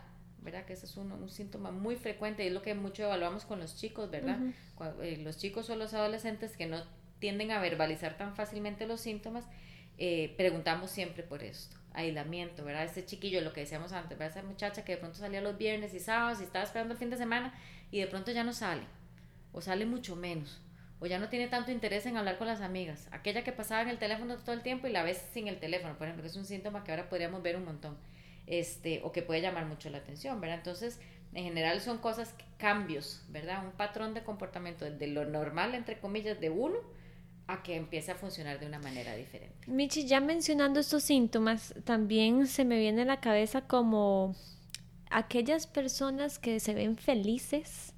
¿verdad? Que ese es un, un síntoma muy frecuente y es lo que mucho evaluamos con los chicos, ¿verdad? Eh, los chicos o los adolescentes que no tienden a verbalizar tan fácilmente los síntomas, eh, preguntamos siempre por esto, aislamiento, ¿verdad? Ese chiquillo, lo que decíamos antes, ¿verdad? Esa muchacha que de pronto salía los viernes y sábados y estaba esperando el fin de semana y de pronto ya no sale, o sale mucho menos o ya no tiene tanto interés en hablar con las amigas. Aquella que pasaba en el teléfono todo el tiempo y la ves sin el teléfono, por ejemplo, que es un síntoma que ahora podríamos ver un montón, este, o que puede llamar mucho la atención, ¿verdad? Entonces, en general son cosas, cambios, ¿verdad? Un patrón de comportamiento de lo normal, entre comillas, de uno a que empiece a funcionar de una manera diferente. Michi, ya mencionando estos síntomas, también se me viene a la cabeza como aquellas personas que se ven felices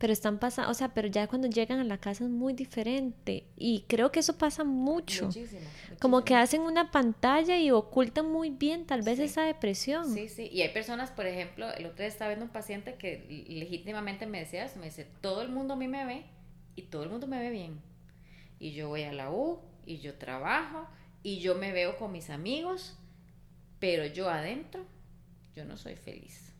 pero están pasando, o sea, pero ya cuando llegan a la casa es muy diferente y creo que eso pasa mucho. Muchísimo, Como que hacen una pantalla y ocultan muy bien tal vez esa depresión. Sí, sí, y hay personas, por ejemplo, el otro día estaba viendo un paciente que legítimamente me decía eso, me dice, todo el mundo a mí me ve y todo el mundo me ve bien. Y yo voy a la U y yo trabajo y yo me veo con mis amigos, pero yo adentro, yo no soy feliz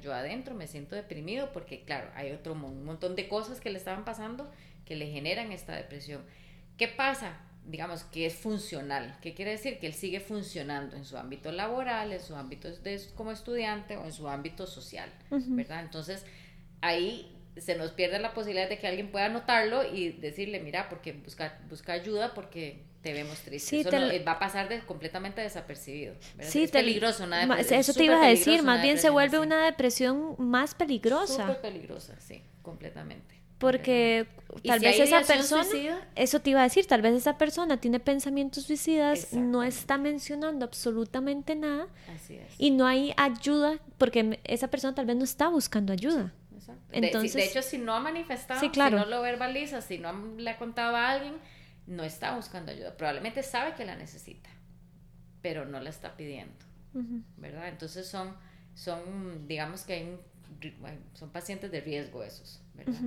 yo adentro me siento deprimido porque, claro, hay otro un montón de cosas que le estaban pasando que le generan esta depresión. ¿Qué pasa? Digamos que es funcional. ¿Qué quiere decir? Que él sigue funcionando en su ámbito laboral, en su ámbito de, como estudiante o en su ámbito social, ¿verdad? Entonces, ahí se nos pierde la posibilidad de que alguien pueda notarlo y decirle, mira, porque busca, busca ayuda porque te vemos triste. eso va a pasar de, completamente desapercibido. Sí, es peligroso. Una eso te iba a decir, más bien se vuelve una depresión más peligrosa. Súper peligrosa, sí, completamente. Porque tal vez esa persona, eso te iba a decir, tal vez esa persona tiene pensamientos suicidas, no está mencionando absolutamente nada Así es. y no hay ayuda porque esa persona tal vez no está buscando ayuda. Entonces, de, hecho, si no ha manifestado, si no lo verbaliza, si no le ha contado a alguien, no está buscando ayuda. Probablemente sabe que la necesita, pero no la está pidiendo, ¿verdad? Entonces son, son digamos que hay son pacientes de riesgo esos, ¿verdad?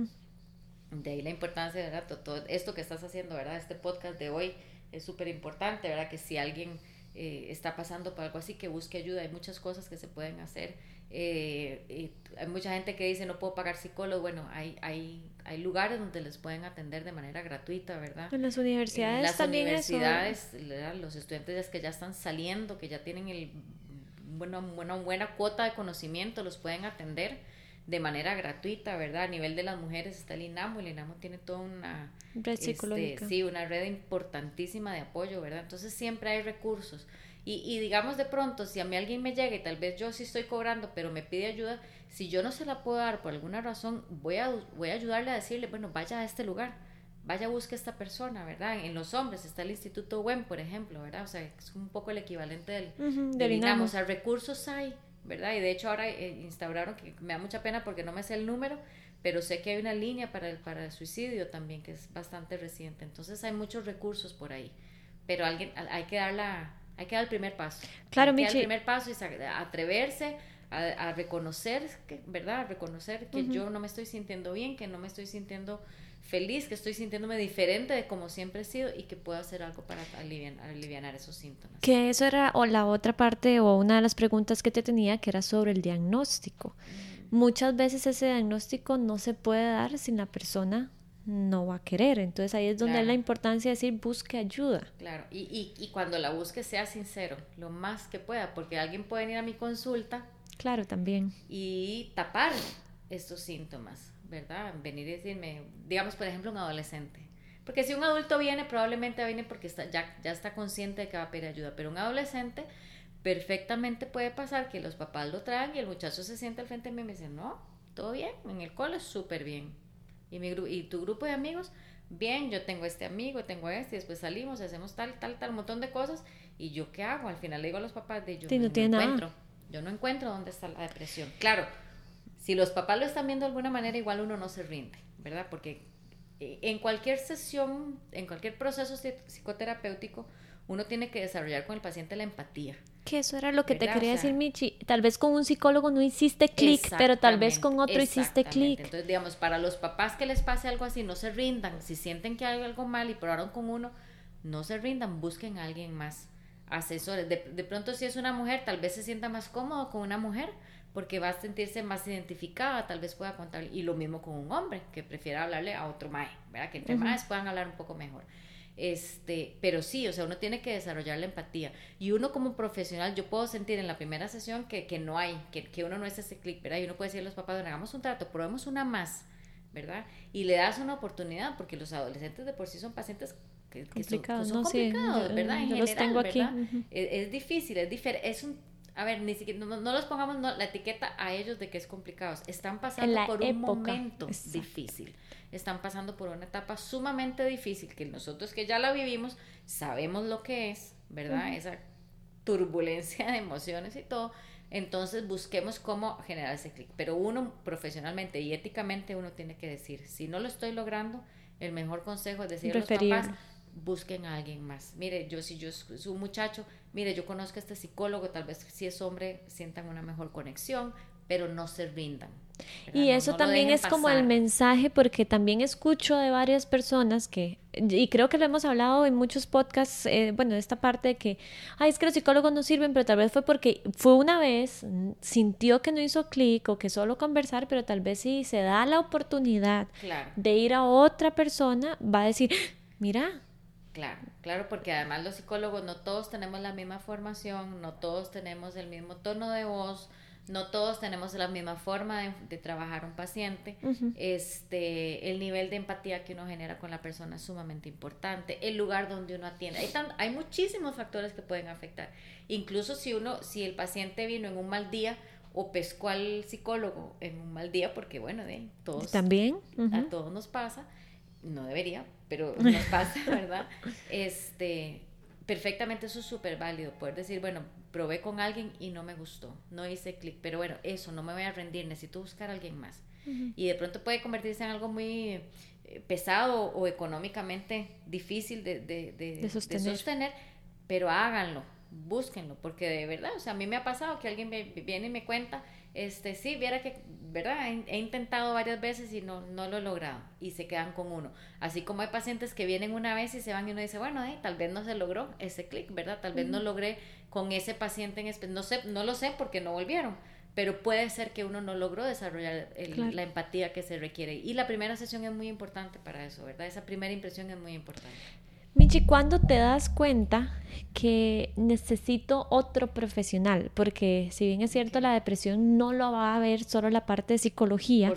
De ahí la importancia, ¿verdad? Todo, esto que estás haciendo, ¿verdad? Este podcast de hoy es súper importante, ¿verdad? Que si alguien eh, está pasando por algo así, que busque ayuda. Hay muchas cosas que se pueden hacer. Eh, hay mucha gente que dice no puedo pagar psicólogo. Bueno, hay, hay, hay lugares donde les pueden atender de manera gratuita, ¿verdad? En las universidades. En las universidades, los estudiantes que ya están saliendo, que ya tienen el, bueno, una buena cuota de conocimiento, los pueden atender de manera gratuita, ¿verdad? A nivel de las mujeres está el INAMO, el INAMO tiene toda una red este, psicológica. sí, una red importantísima de apoyo, ¿verdad? Entonces siempre hay recursos. Y, y, digamos de pronto, si a mí alguien me llega y tal vez yo sí estoy cobrando, pero me pide ayuda, si yo no se la puedo dar por alguna razón, voy a, voy a ayudarle a decirle, bueno, vaya a este lugar, vaya busque a esta persona, ¿verdad? En los hombres está el Instituto WEM, por ejemplo, ¿verdad? O sea, es un poco el equivalente del, del INAMO. O sea, recursos hay, ¿verdad? Y de hecho ahora eh, instauraron, que me da mucha pena porque no me sé el número, pero sé que hay una línea para el, para el suicidio también que es bastante reciente. Entonces hay muchos recursos por ahí, pero alguien hay que dar la, hay que dar el primer paso. Claro, hay que dar el primer paso es atreverse a, reconocer, que, ¿verdad? A reconocer que yo no me estoy sintiendo bien, que no me estoy sintiendo feliz, que estoy sintiéndome diferente de como siempre he sido y que puedo hacer algo para aliviar, aliviar esos síntomas. Que eso era o la otra parte o una de las preguntas que te tenía que era sobre el diagnóstico. Muchas veces ese diagnóstico no se puede dar sin la persona no va a querer. Entonces ahí es donde es la importancia de decir busque ayuda. Claro, y, y, y, cuando la busque sea sincero, lo más que pueda, porque alguien puede venir a mi consulta. Claro, también. Y tapar estos síntomas. ¿verdad? Venir y decirme, digamos por ejemplo un adolescente, Porque si un adulto viene, probablemente viene porque está, ya, ya está consciente de que va a pedir ayuda, pero un adolescente perfectamente puede pasar que los papás lo traen y el muchacho se siente al frente de mí y me dice, no, todo bien, en el cole súper bien. Y, mi, y tu grupo de amigos, bien, yo tengo este amigo, tengo este, y después salimos, hacemos tal, tal, tal, un montón de cosas. ¿Y yo qué hago? Al final le digo a los papás de yo no, encuentro. Yo no encuentro dónde está la depresión. Claro, si los papás lo están viendo de alguna manera, igual uno no se rinde, ¿verdad? Porque eh, en cualquier sesión, en cualquier proceso psicoterapéutico, uno tiene que desarrollar con el paciente la empatía. Que eso era lo que te quería decir, Michi. Tal vez con un psicólogo no hiciste clic, pero tal vez con otro hiciste clic. Entonces, digamos, para los papás que les pase algo así, no se rindan. Si sienten que hay algo mal y probaron con uno, no se rindan, busquen a alguien más. Asesores. De, de pronto, si es una mujer, tal vez se sienta más cómodo con una mujer porque va a sentirse más identificada, tal vez pueda contar. Y lo mismo con un hombre, que prefiera hablarle a otro mae, ¿verdad? Que entre uh puedan hablar un poco mejor. Este, pero sí, o sea, uno tiene que desarrollar la empatía. Y uno como profesional, yo puedo sentir en la primera sesión que, que no hay, que, que, uno no es ese clic, ¿verdad? Y uno puede decirle a los papás, hagamos un trato, probemos una más, ¿verdad? Y le das una oportunidad, porque los adolescentes de por sí son pacientes que, que son, pues, complicados, ¿verdad? En general, tengo aquí. es, difícil, es diferente, es un a ver, ni siquiera, no, no los pongamos la etiqueta a ellos de que es complicado. Están pasando por un momento difícil. Están pasando por una etapa sumamente difícil que nosotros que ya la vivimos sabemos lo que es, ¿verdad? Esa turbulencia de emociones y todo. Entonces busquemos cómo generar ese clic. Pero uno profesionalmente y éticamente uno tiene que decir, si no lo estoy logrando, el mejor consejo es decirle a los papás, busquen a alguien más. Mire, yo si yo soy un muchacho, mire, yo conozco a este psicólogo, tal vez si es hombre sientan una mejor conexión, pero no se rindan. Y eso también es como el mensaje, porque también escucho de varias personas que, y creo que lo hemos hablado en muchos podcasts, eh, bueno, esta parte de que, ay, es que los psicólogos no sirven, pero tal vez fue porque fue una vez, sintió que no hizo clic o que solo conversar, pero tal vez si se da la oportunidad de ir a otra persona, va a decir, mira, Claro, claro, porque además los psicólogos no todos tenemos la misma formación, no todos tenemos el mismo tono de voz, no todos tenemos la misma forma de, trabajar un paciente. Este, el nivel de empatía que uno genera con la persona es sumamente importante. El lugar donde uno atiende. Hay, hay muchísimos factores que pueden afectar. Incluso si uno, si el paciente vino en un mal día o pescó al psicólogo en un mal día, porque bueno, de todos también a todos nos pasa no debería, pero nos pasa, ¿verdad? Este, perfectamente eso es súper válido, poder decir, bueno, probé con alguien y no me gustó, no hice clic, pero bueno, eso, no me voy a rendir, necesito buscar a alguien más. Y de pronto puede convertirse en algo muy eh, pesado o económicamente difícil de, de, de, sostener. pero háganlo, búsquenlo, porque de verdad, o sea, a mí me ha pasado que alguien viene y me cuenta, este, sí, viera que ¿verdad? He, intentado varias veces y no, no lo he logrado y se quedan con uno. Así como hay pacientes que vienen una vez y se van y uno dice, bueno, eh, tal vez no se logró ese clic, ¿verdad? Tal vez no logré con ese paciente en especial, no sé, no lo sé porque no volvieron, pero puede ser que uno no logró desarrollar la empatía que se requiere. Y la primera sesión es muy importante para eso, ¿verdad? Esa primera impresión es muy importante. Michi, ¿cuándo te das cuenta que necesito otro profesional? Porque si bien es cierto, la depresión no lo va a ver solo la parte de psicología,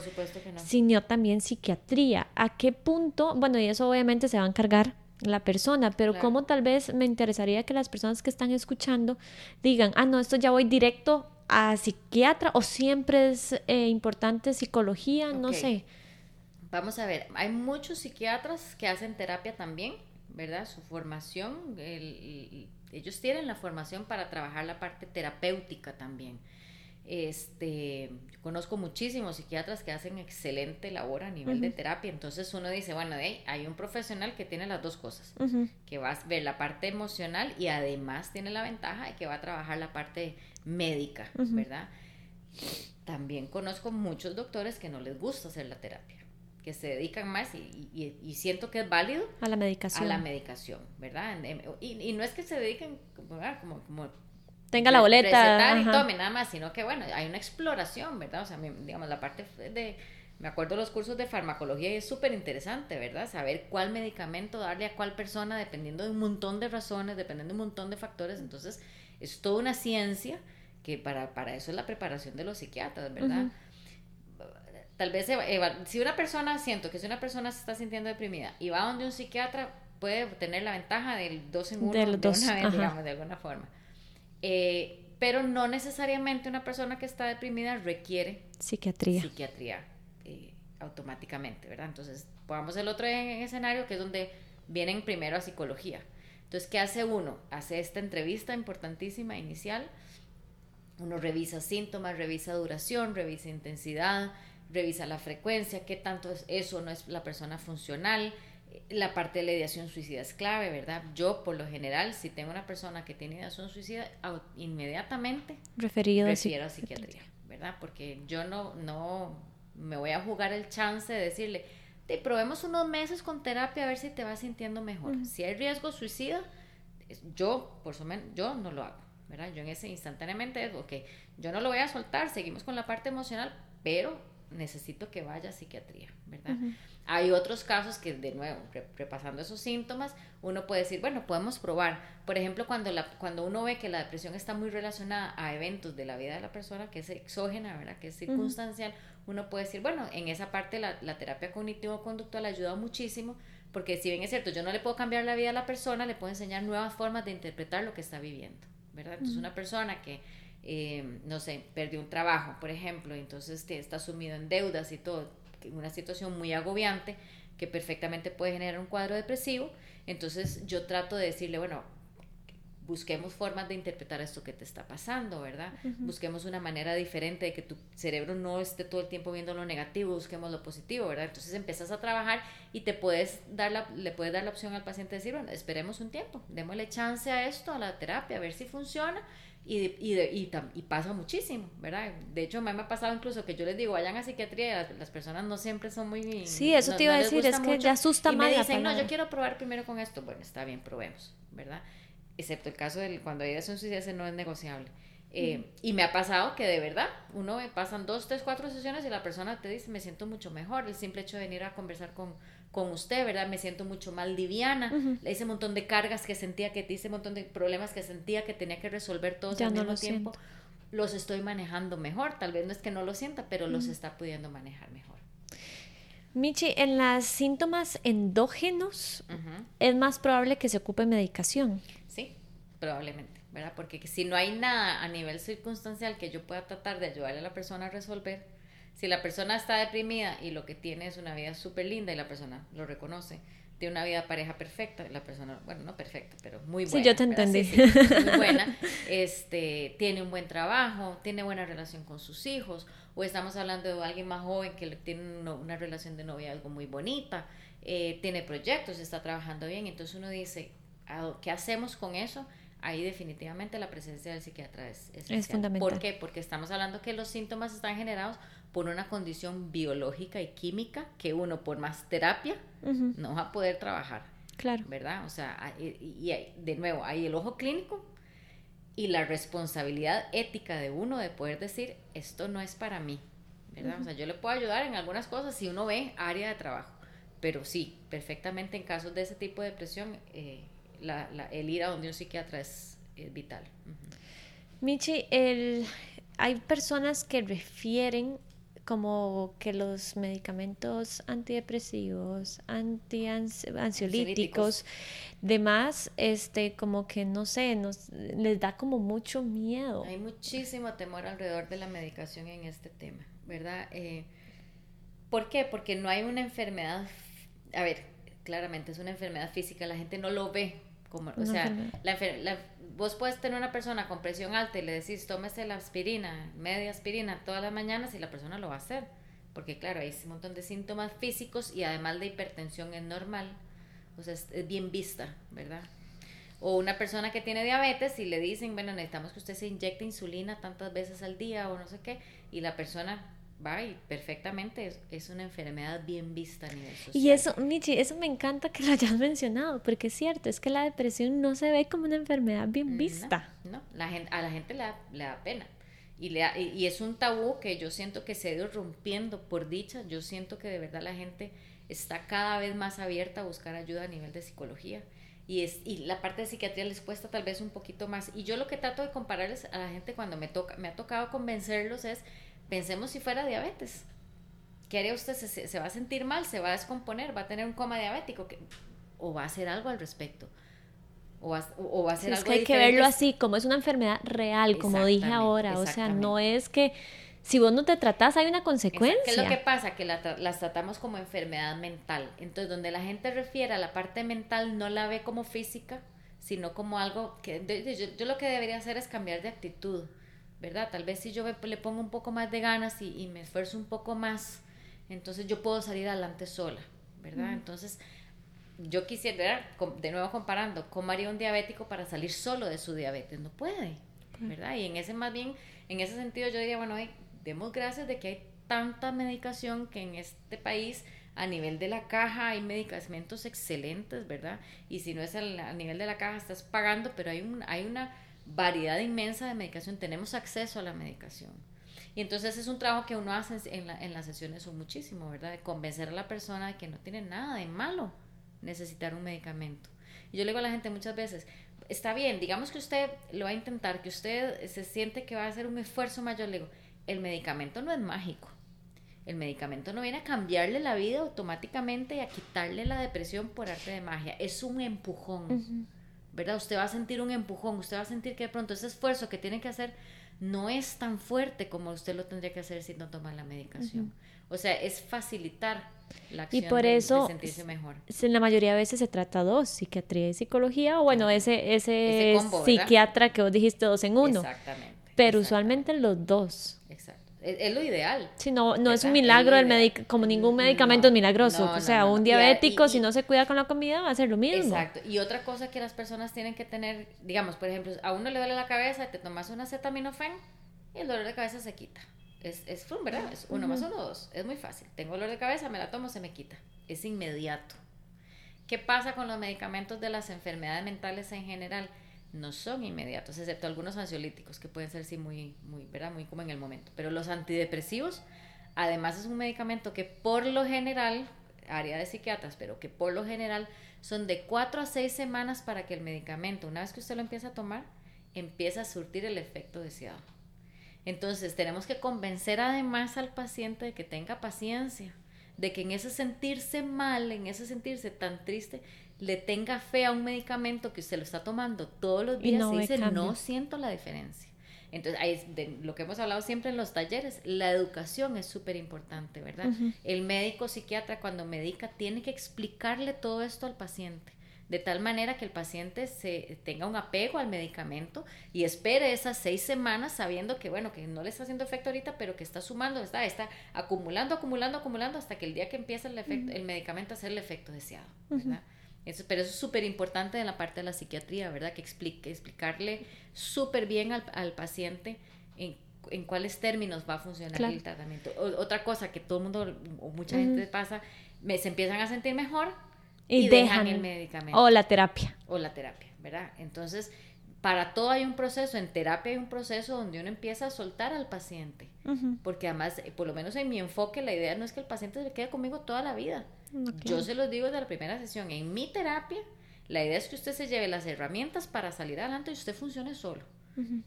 sino también psiquiatría. ¿A qué punto? Bueno, y eso obviamente se va a encargar la persona, pero cómo tal vez me interesaría que las personas que están escuchando digan, ah, no, esto ya voy directo a psiquiatra o siempre es eh, importante psicología, no sé. Vamos a ver, hay muchos psiquiatras que hacen terapia también ¿verdad? Su formación, ellos tienen la formación para trabajar la parte terapéutica también. Este, conozco muchísimos psiquiatras que hacen excelente labor a nivel de terapia, entonces uno dice, bueno, hay un profesional que tiene las dos cosas, que va a ver la parte emocional y además tiene la ventaja de que va a trabajar la parte médica, ¿verdad? También conozco muchos doctores que no les gusta hacer la terapia que se dedican más y, siento que es válido a la medicación. A la medicación, ¿verdad? Y, no es que se dediquen como, como tenga la boleta y tome nada más, sino que bueno, hay una exploración, ¿verdad? O sea, digamos, la parte de, me acuerdo los cursos de farmacología y es súper interesante, ¿verdad? Saber cuál medicamento darle a cuál persona dependiendo de un montón de razones, dependiendo de un montón de factores, entonces es toda una ciencia que para, para eso es la preparación de los psiquiatras, ¿verdad? Tal vez si una persona, siento que si una persona se está sintiendo deprimida y va donde un psiquiatra, puede tener la ventaja del dos en uno de, una vez, digamos, de alguna forma. Eh, pero no necesariamente una persona que está deprimida requiere psiquiatría, psiquiatría eh, automáticamente, ¿verdad? Entonces, pongamos el otro escenario que es donde vienen primero a psicología. Entonces, ¿qué hace uno? Hace esta entrevista importantísima inicial. Uno revisa síntomas, revisa duración, revisa intensidad, revisa la frecuencia, qué tanto es eso, no es la persona funcional, la parte de la ideación suicida es clave, ¿verdad? Yo, por lo general, si tengo una persona que tiene ideación suicida, inmediatamente Referido refiero a psiquiatría, ¿verdad? Porque yo no, no me voy a jugar el chance de decirle, te probemos unos meses con terapia a ver si te vas sintiendo mejor. Si hay riesgo suicida, yo, por supuesto, yo no lo hago, ¿verdad? Yo en ese instantáneamente es, ok, yo no lo voy a soltar, seguimos con la parte emocional, pero necesito que vaya a psiquiatría, ¿verdad? Hay otros casos que, de nuevo, repasando esos síntomas, uno puede decir, bueno, podemos probar. Por ejemplo, cuando, la, cuando uno ve que la depresión está muy relacionada a eventos de la vida de la persona, que es exógena, ¿verdad? Que es circunstancial, uno puede decir, bueno, en esa parte la, la terapia cognitivo-conductual ha ayudado muchísimo, porque si bien es cierto, yo no le puedo cambiar la vida a la persona, le puedo enseñar nuevas formas de interpretar lo que está viviendo, ¿verdad? Entonces, una persona que eh, no sé, perdió un trabajo, por ejemplo, entonces está sumido en deudas y todo, una situación muy agobiante que perfectamente puede generar un cuadro depresivo, entonces yo trato de decirle, bueno, busquemos formas de interpretar esto que te está pasando, ¿verdad? Busquemos una manera diferente de que tu cerebro no esté todo el tiempo viendo lo negativo, busquemos lo positivo, ¿verdad? Entonces empiezas a trabajar y te puedes dar la, le puedes dar la opción al paciente de decir, bueno, esperemos un tiempo, démosle chance a esto, a la terapia, a ver si funciona y, y, y, y, pasa muchísimo, ¿verdad? De hecho, me ha pasado incluso que yo les digo, vayan a psiquiatría, las, personas no siempre son muy... Sí, eso te iba a decir, es que te asusta más. Y me dicen, no, yo quiero probar primero con esto. Bueno, está bien, probemos, ¿verdad? Excepto el caso de cuando hay un suicidio, ese no es negociable. Eh, y me ha pasado que de verdad, uno me pasan dos, tres, cuatro sesiones y la persona te dice, me siento mucho mejor, el simple hecho de venir a conversar con, con usted, ¿verdad? Me siento mucho más liviana, le hice un montón de cargas que sentía que te hice un montón de problemas que sentía que tenía que resolver todos al mismo tiempo, los estoy manejando mejor, tal vez no es que no lo sienta, pero los está pudiendo manejar mejor. Michi, en los síntomas endógenos es más probable que se ocupe medicación. Sí, probablemente. ¿verdad? Porque si no hay nada a nivel circunstancial que yo pueda tratar de ayudarle a la persona a resolver, si la persona está deprimida y lo que tiene es una vida súper linda y la persona lo reconoce, tiene una vida pareja perfecta, la persona, bueno, no perfecta, pero muy buena. Sí, yo te entendí. muy buena, este, tiene un buen trabajo, tiene buena relación con sus hijos, o estamos hablando de alguien más joven que tiene una, relación de novia algo muy bonita, eh, tiene proyectos, está trabajando bien, entonces uno dice, ¿qué hacemos con eso? Ahí definitivamente la presencia del psiquiatra es, es, fundamental. ¿Por qué? Porque estamos hablando que los síntomas están generados por una condición biológica y química que uno por más terapia no va a poder trabajar. Claro. ¿Verdad? O sea, y, de nuevo, hay el ojo clínico y la responsabilidad ética de uno de poder decir, esto no es para mí. ¿Verdad? O sea, yo le puedo ayudar en algunas cosas si uno ve área de trabajo. Pero sí, perfectamente en casos de ese tipo de depresión, eh, la, el ir a donde un psiquiatra es, vital. Michi, el, hay personas que refieren como que los medicamentos antidepresivos, anti-ansiolíticos, demás, este, como que no sé, nos, les da como mucho miedo. Hay muchísimo temor alrededor de la medicación en este tema, ¿verdad? Eh, ¿Por qué? Porque no hay una enfermedad, a ver, claramente es una enfermedad física, la gente no lo ve como, o sea, la, vos puedes tener una persona con presión alta y le decís, tómese la aspirina, media aspirina todas las mañanas y la persona lo va a hacer. Porque claro, hay un montón de síntomas físicos y además de hipertensión es normal. O sea, es, bien vista, ¿verdad? O una persona que tiene diabetes y le dicen, bueno, necesitamos que usted se inyecte insulina tantas veces al día o no sé qué, y la persona va y perfectamente es, una enfermedad bien vista a nivel social. Y eso, Michi, eso me encanta que lo hayas mencionado, porque es cierto, es que la depresión no se ve como una enfermedad bien vista. No, la gente, a la gente le da, pena. Y, le y, es un tabú que yo siento que se ha ido rompiendo por dicha. Yo siento que de verdad la gente está cada vez más abierta a buscar ayuda a nivel de psicología. Y, es, y la parte de psiquiatría les cuesta tal vez un poquito más. Y yo lo que trato de compararles a la gente cuando me, toca, me ha tocado convencerlos es pensemos si fuera diabetes. ¿qué haría usted? ¿Se, se va a sentir mal? ¿Se va a descomponer? ¿Va a tener un coma diabético? ¿O va a hacer algo al respecto? O va, o va a hacer Sí, algo es que hay que verlo así, como es una enfermedad real, como dije ahora. O sea, no es que si vos no te tratás hay una consecuencia. ¿Qué es lo que pasa? Que la las tratamos como enfermedad mental. Entonces, donde la gente refiere a la parte mental, no la ve como física, sino como algo que yo, yo lo que debería hacer es cambiar de actitud, ¿verdad? Tal vez si yo le pongo un poco más de ganas y, y me esfuerzo un poco más, entonces yo puedo salir adelante sola, ¿verdad? Entonces, yo quisiera, de nuevo comparando, ¿cómo haría un diabético para salir solo de su diabetes? No puede, ¿verdad? Y en ese más bien, en ese sentido yo diría, bueno, hey, demos gracias de que hay tanta medicación que en este país a nivel de la caja hay medicamentos excelentes, ¿verdad? Y si no es al- a nivel de la caja estás pagando, pero hay, un, hay una variedad inmensa de medicación, tenemos acceso a la medicación. Y entonces es un trabajo que uno hace en, la- en las sesiones son muchísimo, ¿verdad? De convencer a la persona de que no tiene nada de malo necesitar un medicamento. Y yo le digo a la gente muchas veces, está bien, digamos que usted lo va a intentar, que usted se siente que va a hacer un esfuerzo mayor, le digo, el medicamento no es mágico. El medicamento no viene a cambiarle la vida automáticamente y a quitarle la depresión por arte de magia. Es un empujón. ¿Verdad? Usted va a sentir un empujón, usted va a sentir que de pronto ese esfuerzo que tiene que hacer no es tan fuerte como usted lo tendría que hacer si no toma la medicación. O sea, es facilitar la acción por de- de eso sentirse mejor. En la mayoría de veces se trata dos, psiquiatría y psicología, o bueno, ese, ese, Ese combo, ¿verdad? psiquiatra que vos dijiste dos en uno. Exactamente. Pero exactamente, usualmente los dos. Exacto. Es, es lo ideal. Sí, no, no es un milagro el medic como ningún No, medicamento es milagroso. no, o sea, no, un. Y diabético, y- si no se cuida con la comida, va a hacer lo mismo. Exacto. Y otra cosa que las personas tienen que tener, digamos, por ejemplo, a uno le duele la cabeza, te tomas una acetaminofén y el dolor de cabeza se quita. Es, es frum, ¿verdad? Es uno más uno, dos. Es muy fácil. Tengo dolor de cabeza, me la tomo, se me quita. Es inmediato. ¿Qué pasa con los medicamentos de las enfermedades mentales en general? No son inmediatos, excepto algunos ansiolíticos que pueden ser sí muy, muy, ¿verdad? Muy como en el momento. Pero los antidepresivos, además es un medicamento que por lo general, área de psiquiatras, pero que por lo general son de 4 a 6 semanas para que el medicamento, una vez que usted lo empieza a tomar, empieza a surtir el efecto deseado. Entonces tenemos que convencer además al paciente de que tenga paciencia, de que en ese sentirse mal, en ese sentirse tan triste, le tenga fe a un medicamento que usted lo está tomando todos los Y días no y ve dice, cambio". no siento la diferencia. Entonces, ahí es de lo que hemos hablado siempre en los talleres, la educación es súper importante, ¿verdad? El médico psiquiatra cuando medica tiene que explicarle todo esto al paciente, de tal manera que el paciente se tenga un apego al medicamento y espere esas seis semanas sabiendo que, bueno, que no le está haciendo efecto ahorita, pero que está sumando, está, está acumulando, acumulando, acumulando hasta que el día que empieza el, efecto, el medicamento a hacer el efecto deseado, ¿verdad? Eso, pero eso es súper importante en la parte de la psiquiatría, ¿verdad? Que explique, explicarle súper bien al, al paciente en, en cuáles términos va a funcionar Claro. el tratamiento. O- otra cosa que todo el mundo, o mucha gente pasa, me, se empiezan a sentir mejor Y, y, dejan, dejan el medicamento O la terapia. o la terapia, ¿verdad? Entonces, para todo hay un proceso, en terapia hay un proceso donde uno empieza a soltar al paciente, Ujú. porque además, eh, por lo menos en mi enfoque, la idea no es que el paciente se quede conmigo toda la vida. Yo se los digo desde la primera sesión, en mi terapia, la idea es que usted se lleve las herramientas para salir adelante y usted funcione solo.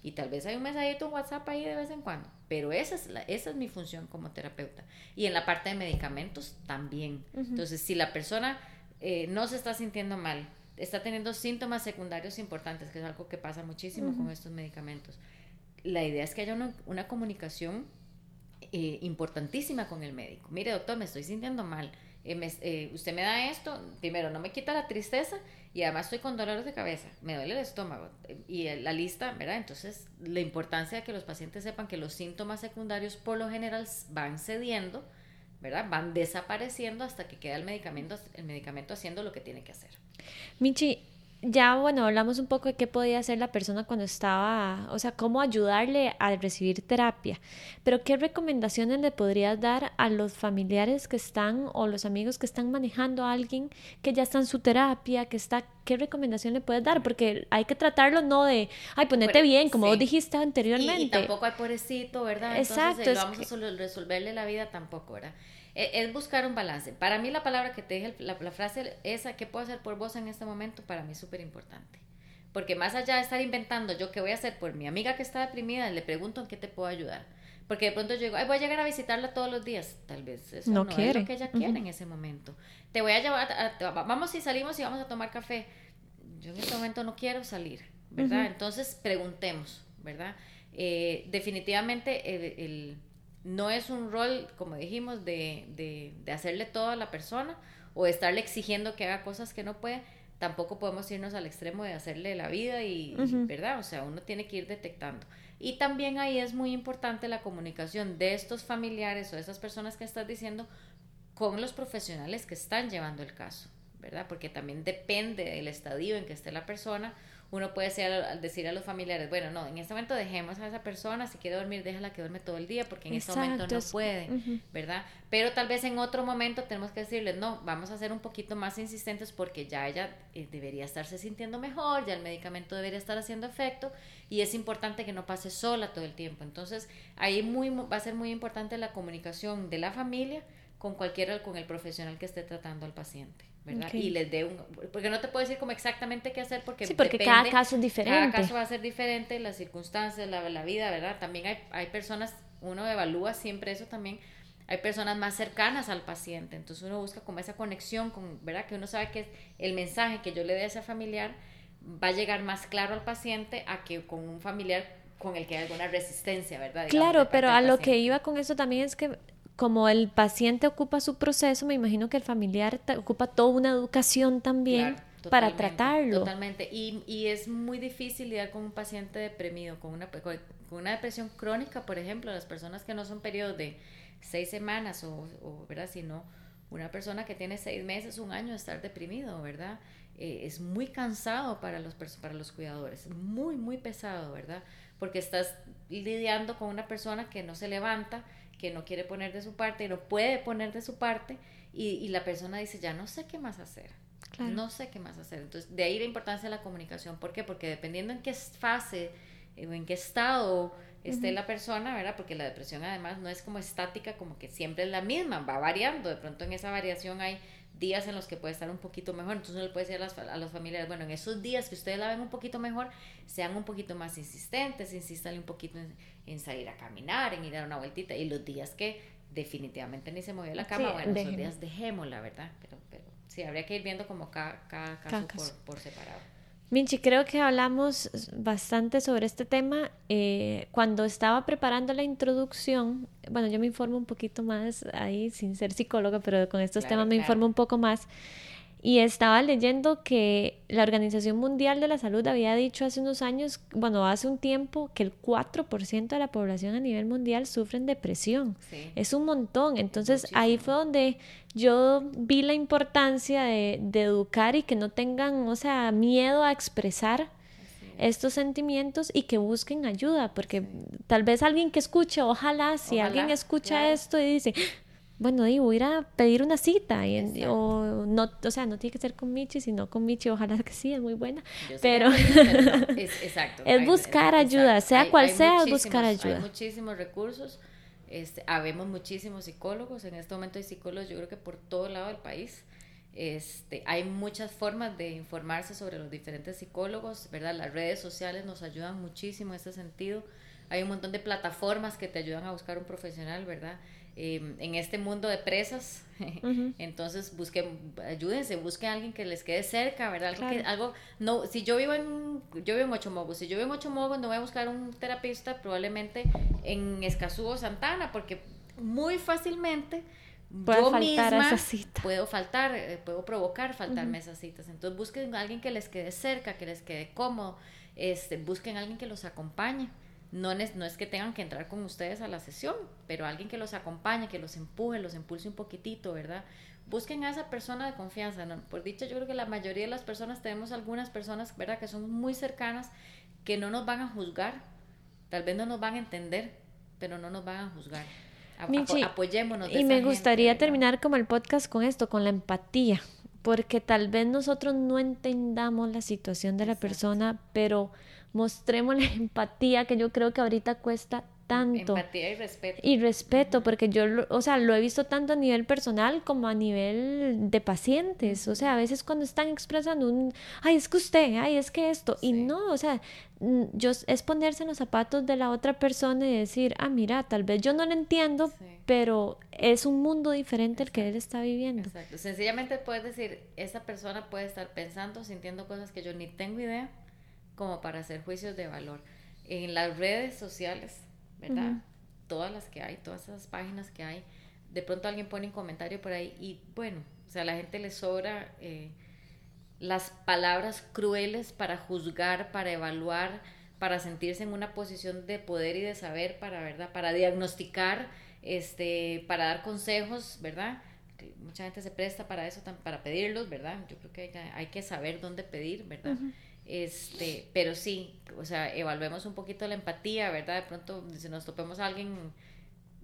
Y tal vez hay un mensajito, un WhatsApp ahí de vez en cuando. Pero esa es, la, esa es mi función como terapeuta. Y en la parte de medicamentos también. Ujú. Entonces, si la persona eh, no se está sintiendo mal, está teniendo síntomas secundarios importantes, que es algo que pasa muchísimo con estos medicamentos, la idea es que haya una, una comunicación eh, importantísima con el médico. Mire, doctor, me estoy sintiendo mal. Eh, me- eh, usted me da esto, primero no me quita la tristeza y además estoy con dolores de cabeza, me duele el estómago y la lista, ¿verdad? Entonces, la importancia de que los pacientes sepan que los síntomas secundarios por lo general van cediendo, ¿verdad? Van desapareciendo hasta que queda el medicamento, el medicamento haciendo lo que tiene que hacer. Michi, ya bueno, hablamos un poco de qué podía hacer la persona cuando estaba, o sea, cómo ayudarle a recibir terapia, pero ¿qué recomendaciones le podrías dar a los familiares que están o los amigos que están manejando a alguien que ya está en su terapia, que está, qué recomendación le puedes dar? Porque hay que tratarlo no de, ay, ponete Bueno, bien, como sí. vos dijiste anteriormente. y tampoco hay pobrecito, ¿verdad? Exacto, Entonces eh, vamos que- a solo- resolverle la vida tampoco, ¿verdad? Eh, Es buscar un balance. Para mí la palabra que te dije, la, la frase esa, ¿qué puedo hacer por vos en este momento? Para mí es súper importante. Porque más allá de estar inventando yo qué voy a hacer por mi amiga que está deprimida, le pregunto en qué te puedo ayudar. porque de pronto yo digo, voy a llegar a visitarla todos los días. Tal vez eso no, es lo que ella quiere en ese momento. Te voy a llevar, vamos y salimos y vamos a tomar café. Yo en este momento no quiero salir, ¿verdad? Entonces preguntemos, ¿verdad? Eh, definitivamente el, no es un rol, como dijimos, de, de, de hacerle todo a la persona o estarle exigiendo que haga cosas que no puede tampoco podemos irnos al extremo de hacerle la vida y, ¿verdad? O sea, uno tiene que ir detectando. Y también ahí es muy importante la comunicación de estos familiares o de esas personas que estás diciendo con los profesionales que están llevando el caso, ¿verdad? Porque también depende del estadio en que esté la persona uno puede ser, decir a los familiares, bueno, no, en este momento dejemos a esa persona, si quiere dormir, déjala que duerme todo el día, porque en este momento no puede, ¿verdad? Pero tal vez en otro momento tenemos que decirle, no, vamos a ser un poquito más insistentes porque ya ella eh, debería estarse sintiendo mejor, ya el medicamento debería estar haciendo efecto y es importante que no pase sola todo el tiempo. Entonces, ahí muy, va a ser muy importante la comunicación de la familia con cualquiera, con el profesional que esté tratando al paciente. ¿Verdad? Y les dé un... Porque no te puedo decir como exactamente qué hacer porque... Sí, porque cada caso es diferente. Cada caso va a ser diferente, las circunstancias, la, la vida, ¿verdad? También hay, hay personas, uno evalúa siempre eso también, hay personas más cercanas al paciente, entonces uno busca como esa conexión, con, ¿verdad? Que uno sabe que el mensaje que yo le dé a ese familiar va a llegar más claro al paciente a que con un familiar con el que hay alguna resistencia, ¿verdad? claro, pero a lo que iba con eso también es que como el paciente ocupa su proceso, me imagino que el familiar ocupa toda una educación también para tratarlo. Totalmente. Y, y, es muy difícil lidiar con un paciente deprimido, con una, con una depresión crónica, por ejemplo, las personas que no son periodos de seis semanas o, o ¿verdad? Sino una persona que tiene seis meses, un año de estar deprimido, ¿verdad? Eh, es muy cansado para los, para los cuidadores, muy, muy pesado, ¿verdad? Porque estás lidiando con una persona que no se levanta, que no quiere poner de su parte y no puede poner de su parte y, la persona dice, ya no sé qué más hacer. No sé qué más hacer. Entonces, de ahí la importancia de la comunicación. ¿Por qué? Porque dependiendo en qué fase eh, o en qué estado esté la persona, ¿verdad? Porque la depresión además no es como estática, como que siempre es la misma, va variando. De pronto en esa variación hay días en los que puede estar un poquito mejor. Entonces uno le puede decir a, las, a los familiares, bueno, en esos días que ustedes la ven un poquito mejor, sean un poquito más insistentes, insistan un poquito en, salir a caminar, en ir a dar una vueltita. Y los días que definitivamente ni se movió la cama, bueno, esos días dejémosla, ¿verdad? Pero, pero sí, habría que ir viendo como cada, cada caso, Por, por separado. Minchi, creo que hablamos bastante sobre este tema. Eh, cuando estaba preparando la introducción, bueno, yo me informo un poquito más ahí, sin ser psicóloga, pero con estos temas me informo un poco más. Y estaba leyendo que la Organización Mundial de la Salud había dicho hace unos años, bueno, hace un tiempo, que el 4% de la población a nivel mundial sufren depresión. Es un montón. Entonces ahí fue donde yo vi la importancia de, de, educar y que no tengan, o sea, miedo a expresar estos sentimientos y que busquen ayuda, porque tal vez alguien que escuche, ojalá, si alguien escucha esto y dice, bueno, digo, voy a ir a pedir una cita y, o no, o sea, no tiene que ser con Michi, sino con Michi, ojalá que sí, es muy buena, pero, es, exacto, es buscar ayuda, sea cual sea, buscar ayuda. Hay muchísimos recursos, este, habemos muchísimos psicólogos, en este momento hay psicólogos yo creo que por todo lado del país, este, hay muchas formas de informarse sobre los diferentes psicólogos, ¿verdad? Las redes sociales nos ayudan muchísimo en este sentido, hay un montón de plataformas que te ayudan a buscar un profesional, ¿verdad? Em, en este mundo de presas. Entonces, busquen, ayúdense, busquen a alguien que les quede cerca, ¿verdad? Algo, algo no, si yo vivo en, yo vivo en Ocho si yo vivo en Ocho no voy a buscar un terapista probablemente en Escazú o Santana, porque muy fácilmente yo misma puedo faltar, eh, puedo provocar faltarme esas citas. Entonces, busquen a alguien que les quede cerca, que les quede cómodo, este, busquen a alguien que los acompañe no, no es que tengan que entrar con ustedes a la sesión, pero alguien que los acompañe, que los empuje, los impulse un poquitito, ¿verdad? Busquen a esa persona de confianza. ¿no? Por dicho, yo creo que la mayoría de las personas tenemos algunas personas, ¿verdad?, que son muy cercanas, que no nos van a juzgar, tal vez no nos van a entender, pero no nos van a juzgar. apoyémonos. y me gustaría terminar como el podcast con esto, con la empatía, porque tal vez nosotros no entendamos la situación de la persona, pero mostremos la empatía que yo creo que ahorita cuesta tanto. Empatía y respeto. Y respeto, porque yo, o sea, lo he visto tanto a nivel personal como a nivel de pacientes. O sea, a veces cuando están expresando un, ay, es que usted, ay, es que esto. Y no, o sea, yo, es ponerse en los zapatos de la otra persona y decir, ah, mira, tal vez yo no lo entiendo, pero es un mundo diferente el que él está viviendo. Exacto. Sencillamente puedes decir, esa persona puede estar pensando, sintiendo cosas que yo ni tengo idea, como para hacer juicios de valor. En las redes sociales, ¿verdad? Todas las que hay, todas esas páginas que hay, de pronto alguien pone un comentario por ahí y bueno, o sea, a la gente le sobra... Eh, las palabras crueles para juzgar, para evaluar, para sentirse en una posición de poder y de saber, para, ¿verdad? para diagnosticar, este, para dar consejos, ¿verdad? mucha gente se presta para eso, para pedirlos, ¿verdad? Yo creo que hay, que saber dónde pedir, ¿verdad? Este, pero sí, o sea, evaluemos un poquito la empatía, ¿verdad? De pronto, si nos topemos a alguien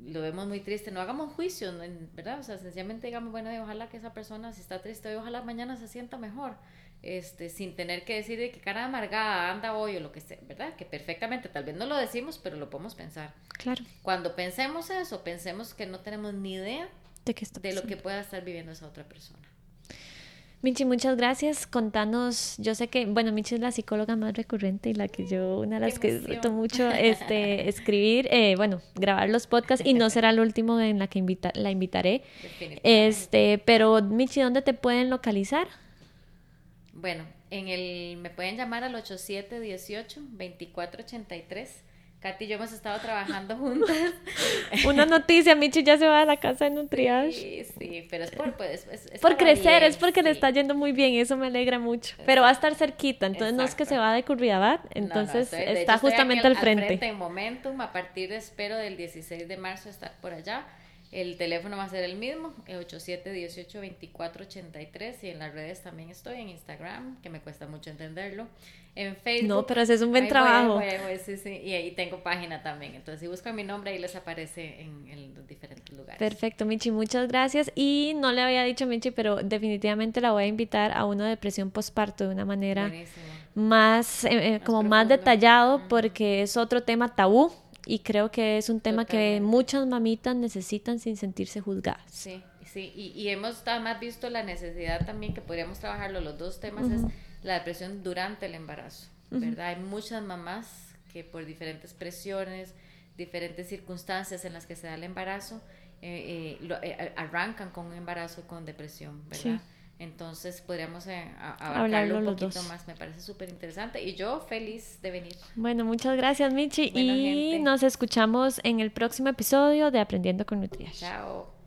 lo vemos muy triste, no hagamos juicios, ¿verdad? O sea, sencillamente digamos, bueno, ojalá que esa persona, si está triste hoy, ojalá mañana se sienta mejor, este, sin tener que decir de que cara amargada anda hoy o lo que sea, ¿verdad? Que perfectamente, tal vez no lo decimos, pero lo podemos pensar. Claro. Cuando pensemos eso, pensemos que no tenemos ni idea de, de lo que pueda estar viviendo esa otra persona. Michi, muchas gracias. Contanos, yo sé que, bueno, Michi es la psicóloga más recurrente y la que yo, una de las que disfruto mucho, este, escribir, eh, bueno, grabar los podcasts y no será el último en la que invita, la invitaré. Este, pero Michi, ¿dónde te pueden localizar? Bueno, en el, me pueden llamar al 8718-2483 Katy y yo hemos estado trabajando juntas. Una noticia, Michi ya se va a la casa de un triage. Sí, sí, pero es por, pues, por crecer, es porque le está yendo muy bien, eso me alegra mucho. Pero va a estar cerquita, entonces no es que se va de Curriabat, entonces está justamente al, frente. al frente. En Momentum, a partir, espero, del 16 de marzo estar por allá. El teléfono va a ser el mismo, 8718-2483 y en las redes también estoy, en Instagram, que me cuesta mucho entenderlo, en Facebook. No, pero ese es un buen trabajo. sí, sí, y ahí tengo página también, entonces si buscan mi nombre ahí les aparece en, los diferentes lugares. Perfecto, Michi, muchas gracias y no le había dicho Michi, pero definitivamente la voy a invitar a una depresión postparto de una manera más, eh, eh, como más detallado porque es otro tema tabú y creo que es un tema que muchas mamitas necesitan sin sentirse juzgadas. Sí, sí, y, y hemos además visto la necesidad también que podríamos trabajarlo, los dos temas es la depresión durante el embarazo, ¿verdad? Hay muchas mamás que por diferentes presiones, diferentes circunstancias en las que se da el embarazo, eh, eh, eh, arrancan con un embarazo con depresión, ¿verdad? Entonces podríamos eh, hablarlo un poquito más, me parece súper interesante y yo feliz de venir. Bueno, muchas gracias Michi y nos escuchamos en el próximo episodio de Aprendiendo con Nutrias. Chao.